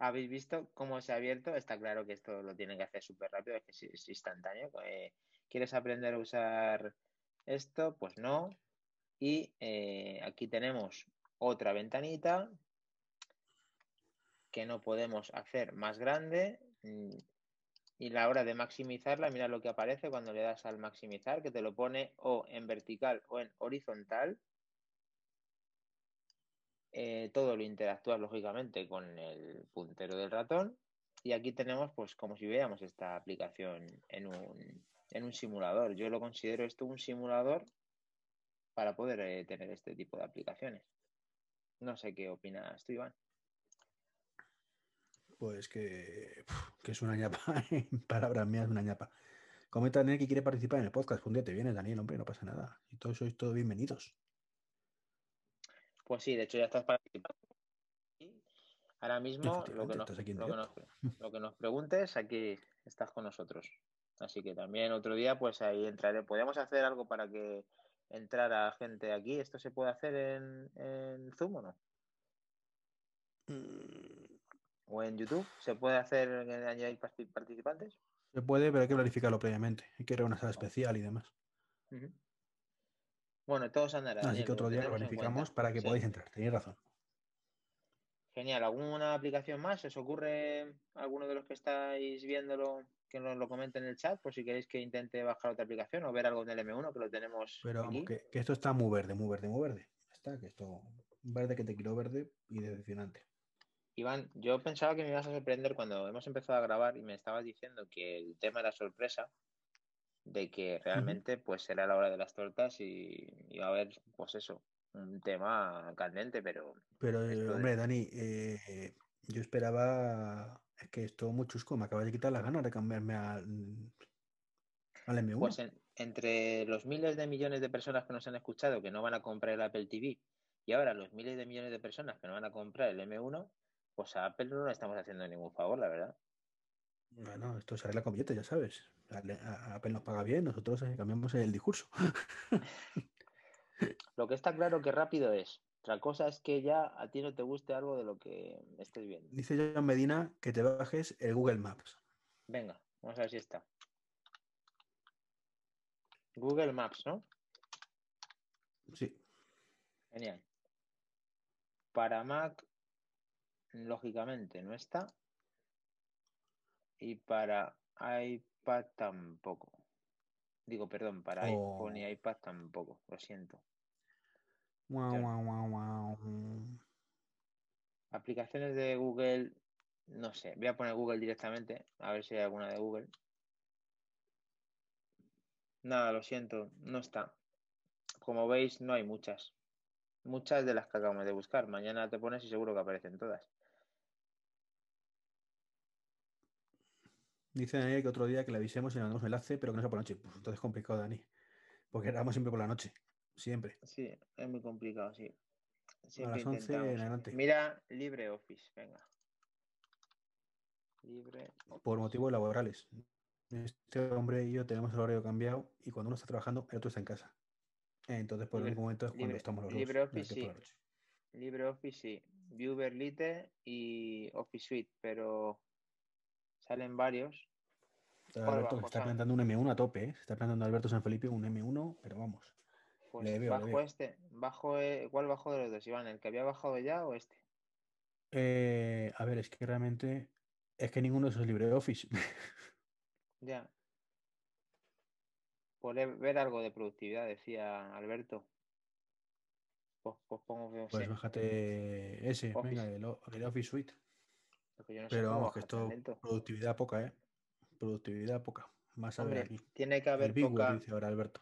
¿Habéis visto cómo se ha abierto? Está claro que esto lo tienen que hacer súper rápido, es que es, es instantáneo. Eh, ¿Quieres aprender a usar esto? Pues no. Y eh, aquí tenemos otra ventanita que no podemos hacer más grande. mm, Y la hora de maximizarla, mira lo que aparece cuando le das al maximizar, que te lo pone o en vertical o en horizontal. Eh, todo lo interactúa lógicamente con el puntero del ratón. Y aquí tenemos, pues, como si viéramos esta aplicación en un, en un simulador. Yo lo considero esto un simulador para poder eh, tener este tipo de aplicaciones. No sé qué opinas tú, Iván. Pues que, que es una ñapa, en palabras mías, una ñapa. Comenta Daniel que quiere participar en el podcast. Un día te vienes, Daniel, hombre, no pasa nada. Y todos sois todos bienvenidos. Pues sí, de hecho ya estás participando. Ahora mismo lo que, nos, que lo que nos preguntes, aquí estás con nosotros. Así que también otro día, pues ahí entraré. ¿Podemos hacer algo para que entrara gente aquí? ¿Esto se puede hacer en, en Zoom o no? Mm, ¿O en YouTube? ¿Se puede hacer que añadir parti- participantes? Se puede, pero hay que verificarlo previamente. Hay que crear una sala especial y demás. Ujú. Bueno, todos andará. Así Daniel, que otro día lo en cuenta. para que Sí. podáis entrar. Tenéis razón. Genial. ¿Alguna aplicación más? ¿Os ocurre alguno de los que estáis viéndolo que nos lo comenten en el chat por si queréis que intente bajar otra aplicación o ver algo en el M1 que lo tenemos Pero aquí? que, que esto está muy verde, muy verde, muy verde. Está, que esto verde que te quiero verde y decepcionante. Iván, yo pensaba que me ibas a sorprender cuando hemos empezado a grabar y me estabas diciendo que el tema era sorpresa, de que realmente pues era la hora de las tortas y iba a haber pues eso, un tema candente, pero Pero, de- hombre, Dani, eh, yo esperaba. Es que esto muy chusco. Me acabas de quitar las ganas de cambiarme al, al M1. pues en- entre los miles de millones de personas que nos han escuchado que no van a comprar el Apple TV y ahora los miles de millones de personas que no van a comprar el M1, pues a Apple no le estamos haciendo ningún favor, la verdad. Bueno, esto se arregla con billetes, ya sabes. A- Apple nos paga bien, nosotros eh, cambiamos el discurso. Lo que está claro que rápido es. Otra cosa es que ya a ti no te guste algo de lo que estés viendo. Dice John Medina que te bajes el Google Maps. Venga, vamos a ver si está. Google Maps, ¿no? Sí. Genial. Para Mac, lógicamente no está. Y para iPad tampoco. Digo, perdón, para iPhone y Oh. iPad tampoco. Lo siento. Ya. guau, guau, guau. Aplicaciones de Google, no sé. Voy a poner Google directamente, a ver si hay alguna de Google. Nada, lo siento, no está. Como veis, no hay muchas. Muchas de las que acabamos de buscar. Mañana te pones y seguro que aparecen todas. Dice Daniel que otro día que le avisemos y le mandamos un enlace, pero que no sea por la noche. Pues entonces es complicado, Dani. Porque grabamos siempre por la noche. Siempre. Sí, es muy complicado, sí. A las 11 en adelante. Mira LibreOffice, venga. Libre. Por motivos laborales. Este hombre y yo tenemos el horario cambiado y cuando uno está trabajando, el otro está en casa. Entonces, por el momento es cuando libre- estamos los dos. LibreOffice, sí. LibreOffice, sí. Viewer Lite y Office Suite, pero salen varios. Está ¿Cuál Alberto está plantando un M1 a tope, ¿eh? Se está plantando Alberto San Felipe un M1, pero vamos. Pues Le veo, le bajo veo. este. Bajo, eh, ¿Cuál bajo de los dos, Iván? ¿El que había bajado ya o este? Eh, a ver, es que realmente es que ninguno de esos es LibreOffice. Ya. Por e- ver algo de productividad, decía Alberto. Pues, pues pongo que Pues sé, bájate ese, Office. venga, el, el Office Suite. no Pero vamos, que esto, lento. productividad poca, ¿eh? Productividad poca. Más a ver aquí. tiene que El haber Word, poca. dice ahora Alberto.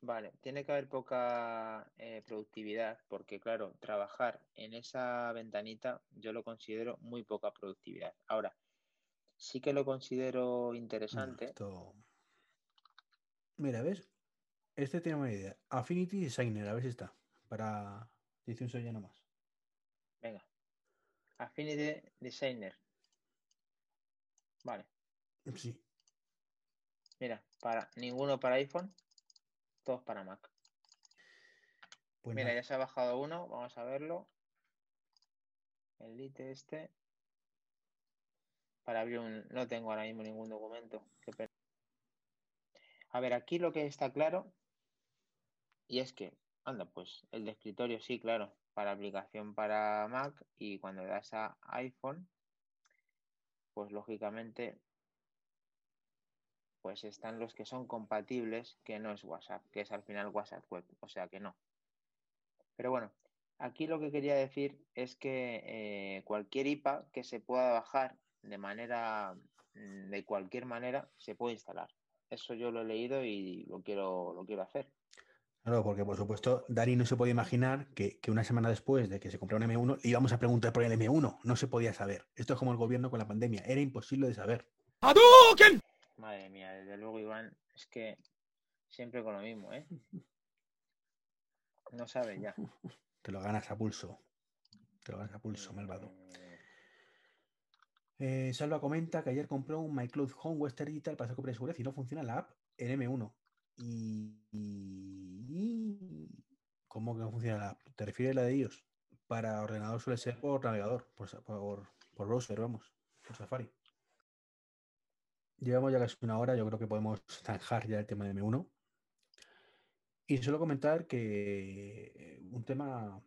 Vale, tiene que haber poca eh, productividad, porque claro, trabajar en esa ventanita yo lo considero muy poca productividad. Ahora, sí que lo considero interesante. esto... Mira, ¿ves? Este tiene una idea. Affinity Designer, a ver si está. Para edición soy ya nomás. Venga, Affinity Designer. Vale, Sí. mira, para ninguno para iPhone, todos para Mac. Pues Mira, ya se ha bajado uno, vamos a verlo. El Lite este. Para abrir un. No tengo ahora mismo ningún documento. A ver, aquí lo que está claro. Y es que, anda, pues el de escritorio sí, claro. Para aplicación para Mac. Y cuando le das a iPhone, pues lógicamente. Pues están los que son compatibles, que no es WhatsApp, que es al final WhatsApp web. O sea que no. Pero bueno, aquí lo que quería decir es que eh, cualquier IPA que se pueda bajar de manera, mm, de cualquier manera, se puede instalar. Eso yo lo he leído y lo quiero, lo quiero hacer. Claro, porque por supuesto, Dani no se podía imaginar que, que una semana después de que se comprara un M1, le íbamos a preguntar por el M1. No se podía saber. Esto es como el gobierno con la pandemia. Era imposible de saber. Madre mía, desde luego, Iván, es que siempre con lo mismo, ¿eh? No sabes ya. Te lo ganas a pulso. Te lo ganas a pulso, malvado. Eh, Eh, Salva comenta que ayer compró un MyCloud Home Western Digital para hacer copia de seguridad y no funciona la app en M1. Y... y- ¿Cómo que no funciona la app? ¿Te refieres a la de ellos? Para ordenador suele ser por navegador, por, por browser, vamos, por Safari. Llevamos ya casi una hora, yo creo que podemos zanjar ya el tema de M1. Y solo comentar que eh, un tema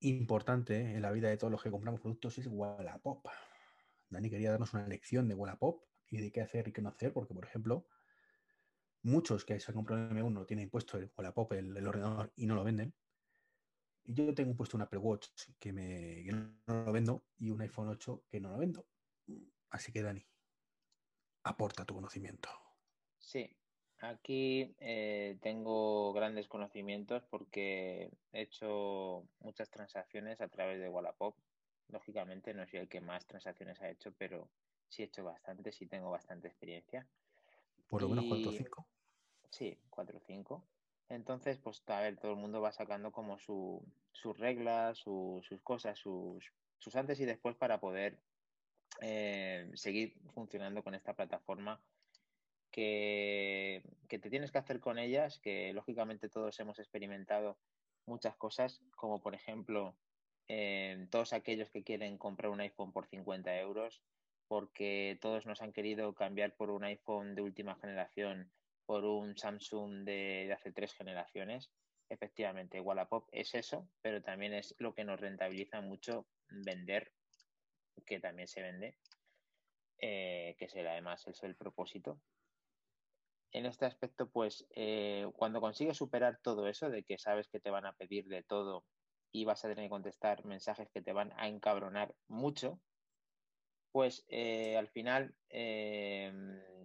importante en la vida de todos los que compramos productos es Wallapop. Dani quería darnos una lección de Wallapop y de qué hacer y qué no hacer, porque, por ejemplo, muchos que se han comprado el M1 tienen impuesto el Wallapop, el, el ordenador, y no lo venden. Y yo tengo puesto un Apple Watch que, me, que no lo vendo y un iPhone 8 que no lo vendo. Así que, Dani, aporta tu conocimiento. Sí, aquí eh, tengo grandes conocimientos porque he hecho muchas transacciones a través de Wallapop. Lógicamente no soy el que más transacciones ha hecho, pero sí he hecho bastante, sí tengo bastante experiencia. Por lo menos 4 o Y- 5. Sí, 4 o 5. Entonces, pues a ver, todo el mundo va sacando como su, sus reglas, su- sus cosas, sus, sus antes y después para poder eh, seguir funcionando con esta plataforma que, que te tienes que hacer con ellas, que lógicamente todos hemos experimentado muchas cosas, como por ejemplo eh, todos aquellos que quieren comprar un iPhone por 50 euros, porque todos nos han querido cambiar por un iPhone de última generación, por un Samsung de, de hace tres generaciones. Efectivamente, Wallapop es eso, pero también es lo que nos rentabiliza mucho vender, que también se vende, eh, que es el, además es el propósito. En este aspecto, pues eh, cuando consigues superar todo eso, de que sabes que te van a pedir de todo y vas a tener que contestar mensajes que te van a encabronar mucho, pues eh, al final eh,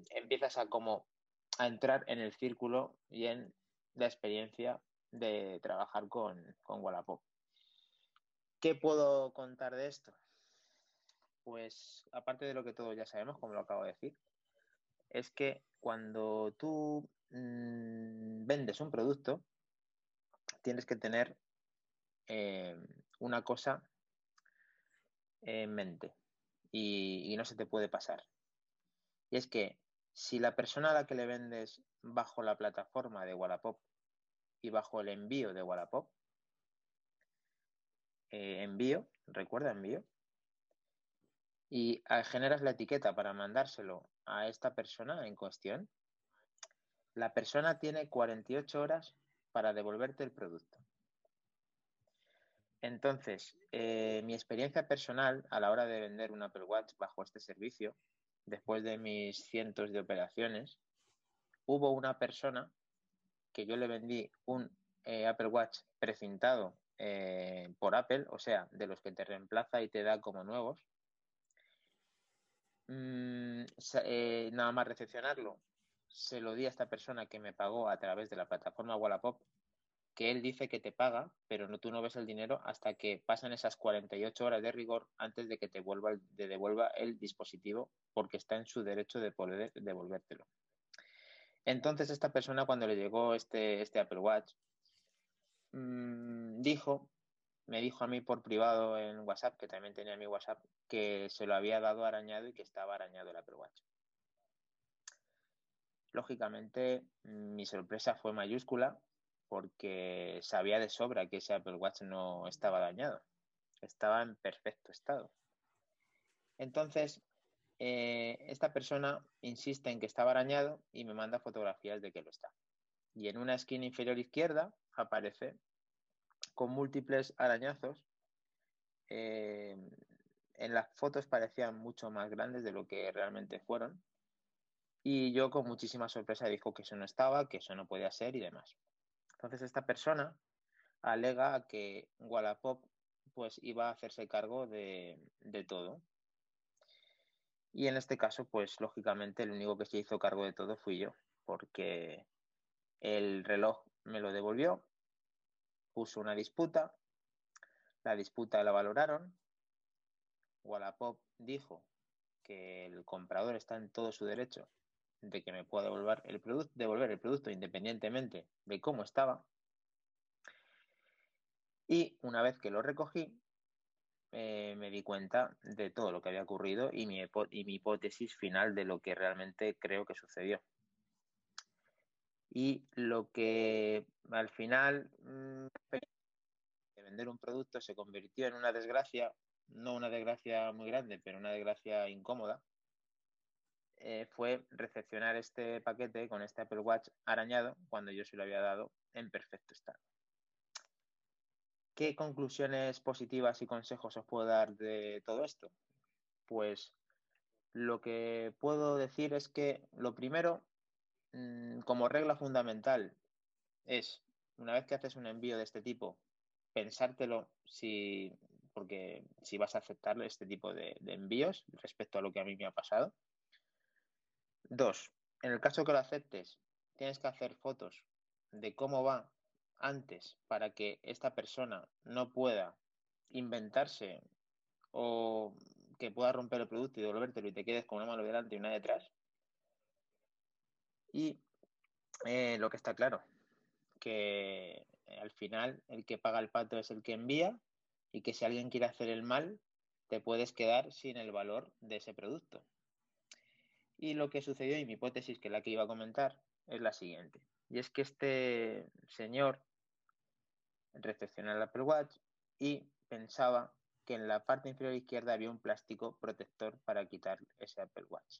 empiezas a como a entrar en el círculo y en la experiencia de trabajar con, con Wallapop. ¿Qué puedo contar de esto? Pues aparte de lo que todos ya sabemos, como lo acabo de decir, es que cuando tú mmm, vendes un producto, tienes que tener eh, una cosa en mente y, y no se te puede pasar. Y es que si la persona a la que le vendes bajo la plataforma de Wallapop y bajo el envío de Wallapop, eh, envío, recuerda envío, y eh, generas la etiqueta para mandárselo a esta persona en cuestión, la persona tiene 48 horas para devolverte el producto. Entonces, eh, mi experiencia personal a la hora de vender un Apple Watch bajo este servicio, después de mis cientos de operaciones, hubo una persona que yo le vendí un eh, Apple Watch precintado eh, por Apple, o sea, de los que te reemplaza y te da como nuevos. Mm, eh, nada más recepcionarlo, se lo di a esta persona que me pagó a través de la plataforma Wallapop, que él dice que te paga, pero no, tú no ves el dinero hasta que pasan esas 48 horas de rigor antes de que te vuelva, de devuelva el dispositivo, porque está en su derecho de poder devolvértelo. Entonces esta persona cuando le llegó este, este Apple Watch, mmm, dijo, me dijo a mí por privado en WhatsApp, que también tenía mi WhatsApp, que se lo había dado arañado y que estaba arañado el Apple Watch. Lógicamente, mi sorpresa fue mayúscula porque sabía de sobra que ese Apple Watch no estaba dañado, estaba en perfecto estado. Entonces, eh, esta persona insiste en que estaba arañado y me manda fotografías de que lo está. Y en una esquina inferior izquierda aparece con múltiples arañazos. Eh, en las fotos parecían mucho más grandes de lo que realmente fueron. Y yo con muchísima sorpresa dijo que eso no estaba, que eso no podía ser y demás. Entonces esta persona alega que Wallapop pues iba a hacerse cargo de, de todo. Y en este caso, pues lógicamente el único que se hizo cargo de todo fui yo, porque el reloj me lo devolvió, puso una disputa, la disputa la valoraron, Wallapop dijo que el comprador está en todo su derecho de que me pueda devolver el producto, devolver el producto independientemente de cómo estaba. Y una vez que lo recogí, eh, me di cuenta de todo lo que había ocurrido y mi, y mi hipótesis final de lo que realmente creo que sucedió. Y lo que al final de vender un producto se convirtió en una desgracia, no una desgracia muy grande, pero una desgracia incómoda, eh, fue recepcionar este paquete con este Apple Watch arañado cuando yo se lo había dado en perfecto estado. ¿Qué conclusiones positivas y consejos os puedo dar de todo esto? Pues lo que puedo decir es que lo primero, mm, como regla fundamental, es una vez que haces un envío de este tipo, pensártelo si, porque si vas a aceptar este tipo de, de envíos respecto a lo que a mí me ha pasado. Dos, en el caso que lo aceptes, tienes que hacer fotos de cómo va antes para que esta persona no pueda inventarse o que pueda romper el producto y devolvértelo y te quedes con una mano delante y una detrás. Y eh, lo que está claro, que al final el que paga el pato es el que envía y que si alguien quiere hacer el mal, te puedes quedar sin el valor de ese producto. Y lo que sucedió, y mi hipótesis, que es la que iba a comentar, es la siguiente. Y es que este señor recepciona el Apple Watch y pensaba que en la parte inferior izquierda había un plástico protector para quitar ese Apple Watch,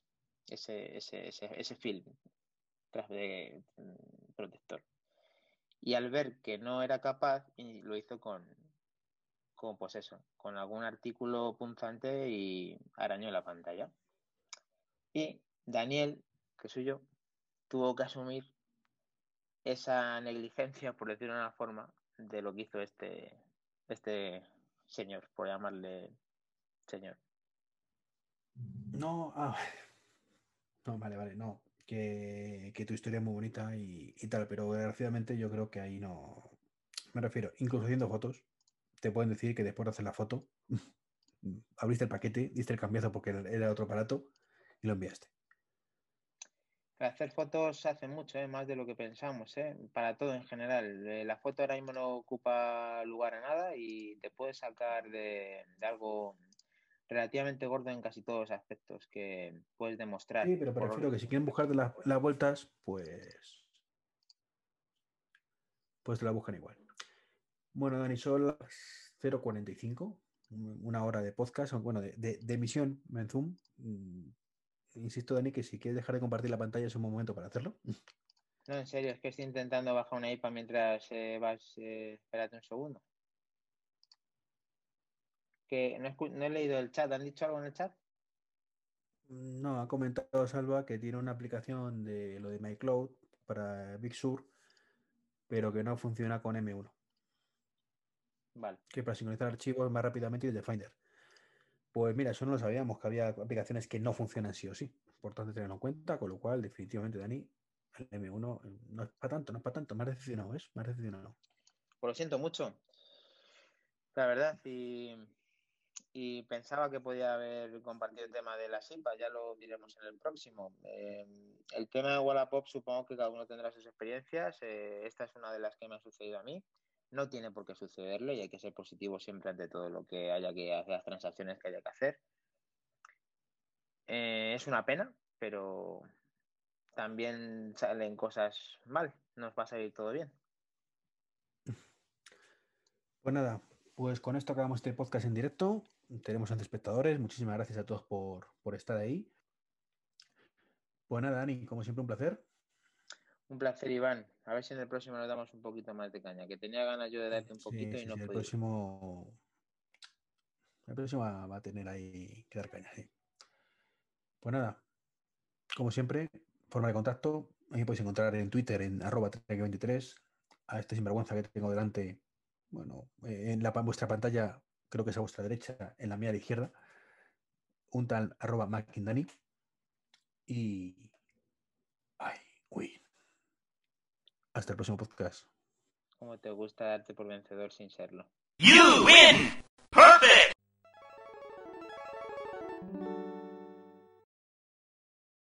ese, ese, ese film de mm, protector. Y al ver que no era capaz, lo hizo con, con pues eso, con algún artículo punzante y arañó la pantalla. Y Daniel, que soy yo, tuvo que asumir esa negligencia, por decirlo de una forma, de lo que hizo este, este señor, por llamarle señor. No, ah, no, vale, vale, no. Que, que tu historia es muy bonita y, y, tal, pero desgraciadamente yo creo que ahí no. Me refiero, incluso haciendo fotos, te pueden decir que después de hacer la foto, abriste el paquete, diste el cambiazo porque era otro aparato y lo enviaste. Hacer fotos hace mucho, ¿eh? más de lo que pensamos, ¿eh? para todo en general. Eh, la foto ahora mismo no ocupa lugar a nada y te puedes sacar de, algo relativamente gordo en casi todos los aspectos que puedes demostrar. Sí, pero prefiero que si quieren buscar las, las vueltas, pues. Pues te la buscan igual. Bueno, Dani, son las 0.45, una hora de podcast, bueno, de, de, de emisión en Zoom mm, insisto, Dani, que si quieres dejar de compartir la pantalla es un buen momento para hacerlo. No, en serio, es que estoy intentando bajar una IPA mientras eh, vas. Eh, espérate un segundo. Que no, no, he leído el chat. ¿Han dicho algo en el chat? No, ha comentado Salva que tiene una aplicación de lo de MyCloud para Big Sur, pero que no funciona con M1. Vale. Que para sincronizar archivos más rápidamente desde Finder. Pues mira, eso no lo sabíamos, que había aplicaciones que no funcionan sí o sí. Importante tenerlo en cuenta, con lo cual, definitivamente, Dani, el M1 no es para tanto, no es para tanto, más decepcionado, ¿ves? Más decepcionado. Pues lo siento mucho. La verdad, y, y, pensaba que podía haber compartido el tema de la SIPA, ya lo diremos en el próximo. Eh, el tema de Wallapop supongo que cada uno tendrá sus experiencias. Eh, esta es una de las que me ha sucedido a mí no tiene por qué sucederlo y hay que ser positivo siempre ante todo lo que haya que hacer, las transacciones que haya que hacer. Eh, es una pena, pero también salen cosas mal, nos va a salir todo bien. Pues nada, pues con esto acabamos este podcast en directo. Tenemos 11 espectadores. Muchísimas gracias a todos por, por estar ahí. Pues nada, Dani, como siempre, un placer. Un placer, Iván. A ver si en el próximo nos damos un poquito más de caña, que tenía ganas yo de darte un poquito sí, y no sí, el próximo, el próximo va, va a tener ahí que dar caña. Sí. Pues nada, como siempre, forma de contacto. Ahí podéis encontrar en Twitter en arroba 23 a este sinvergüenza que tengo delante. Bueno, eh, en, la, en vuestra pantalla, creo que es a vuestra derecha, en la mía a la izquierda, un tal arroba. Y. Ay, uy. Hasta el próximo podcast. Como te gusta darte por vencedor sin serlo. You win!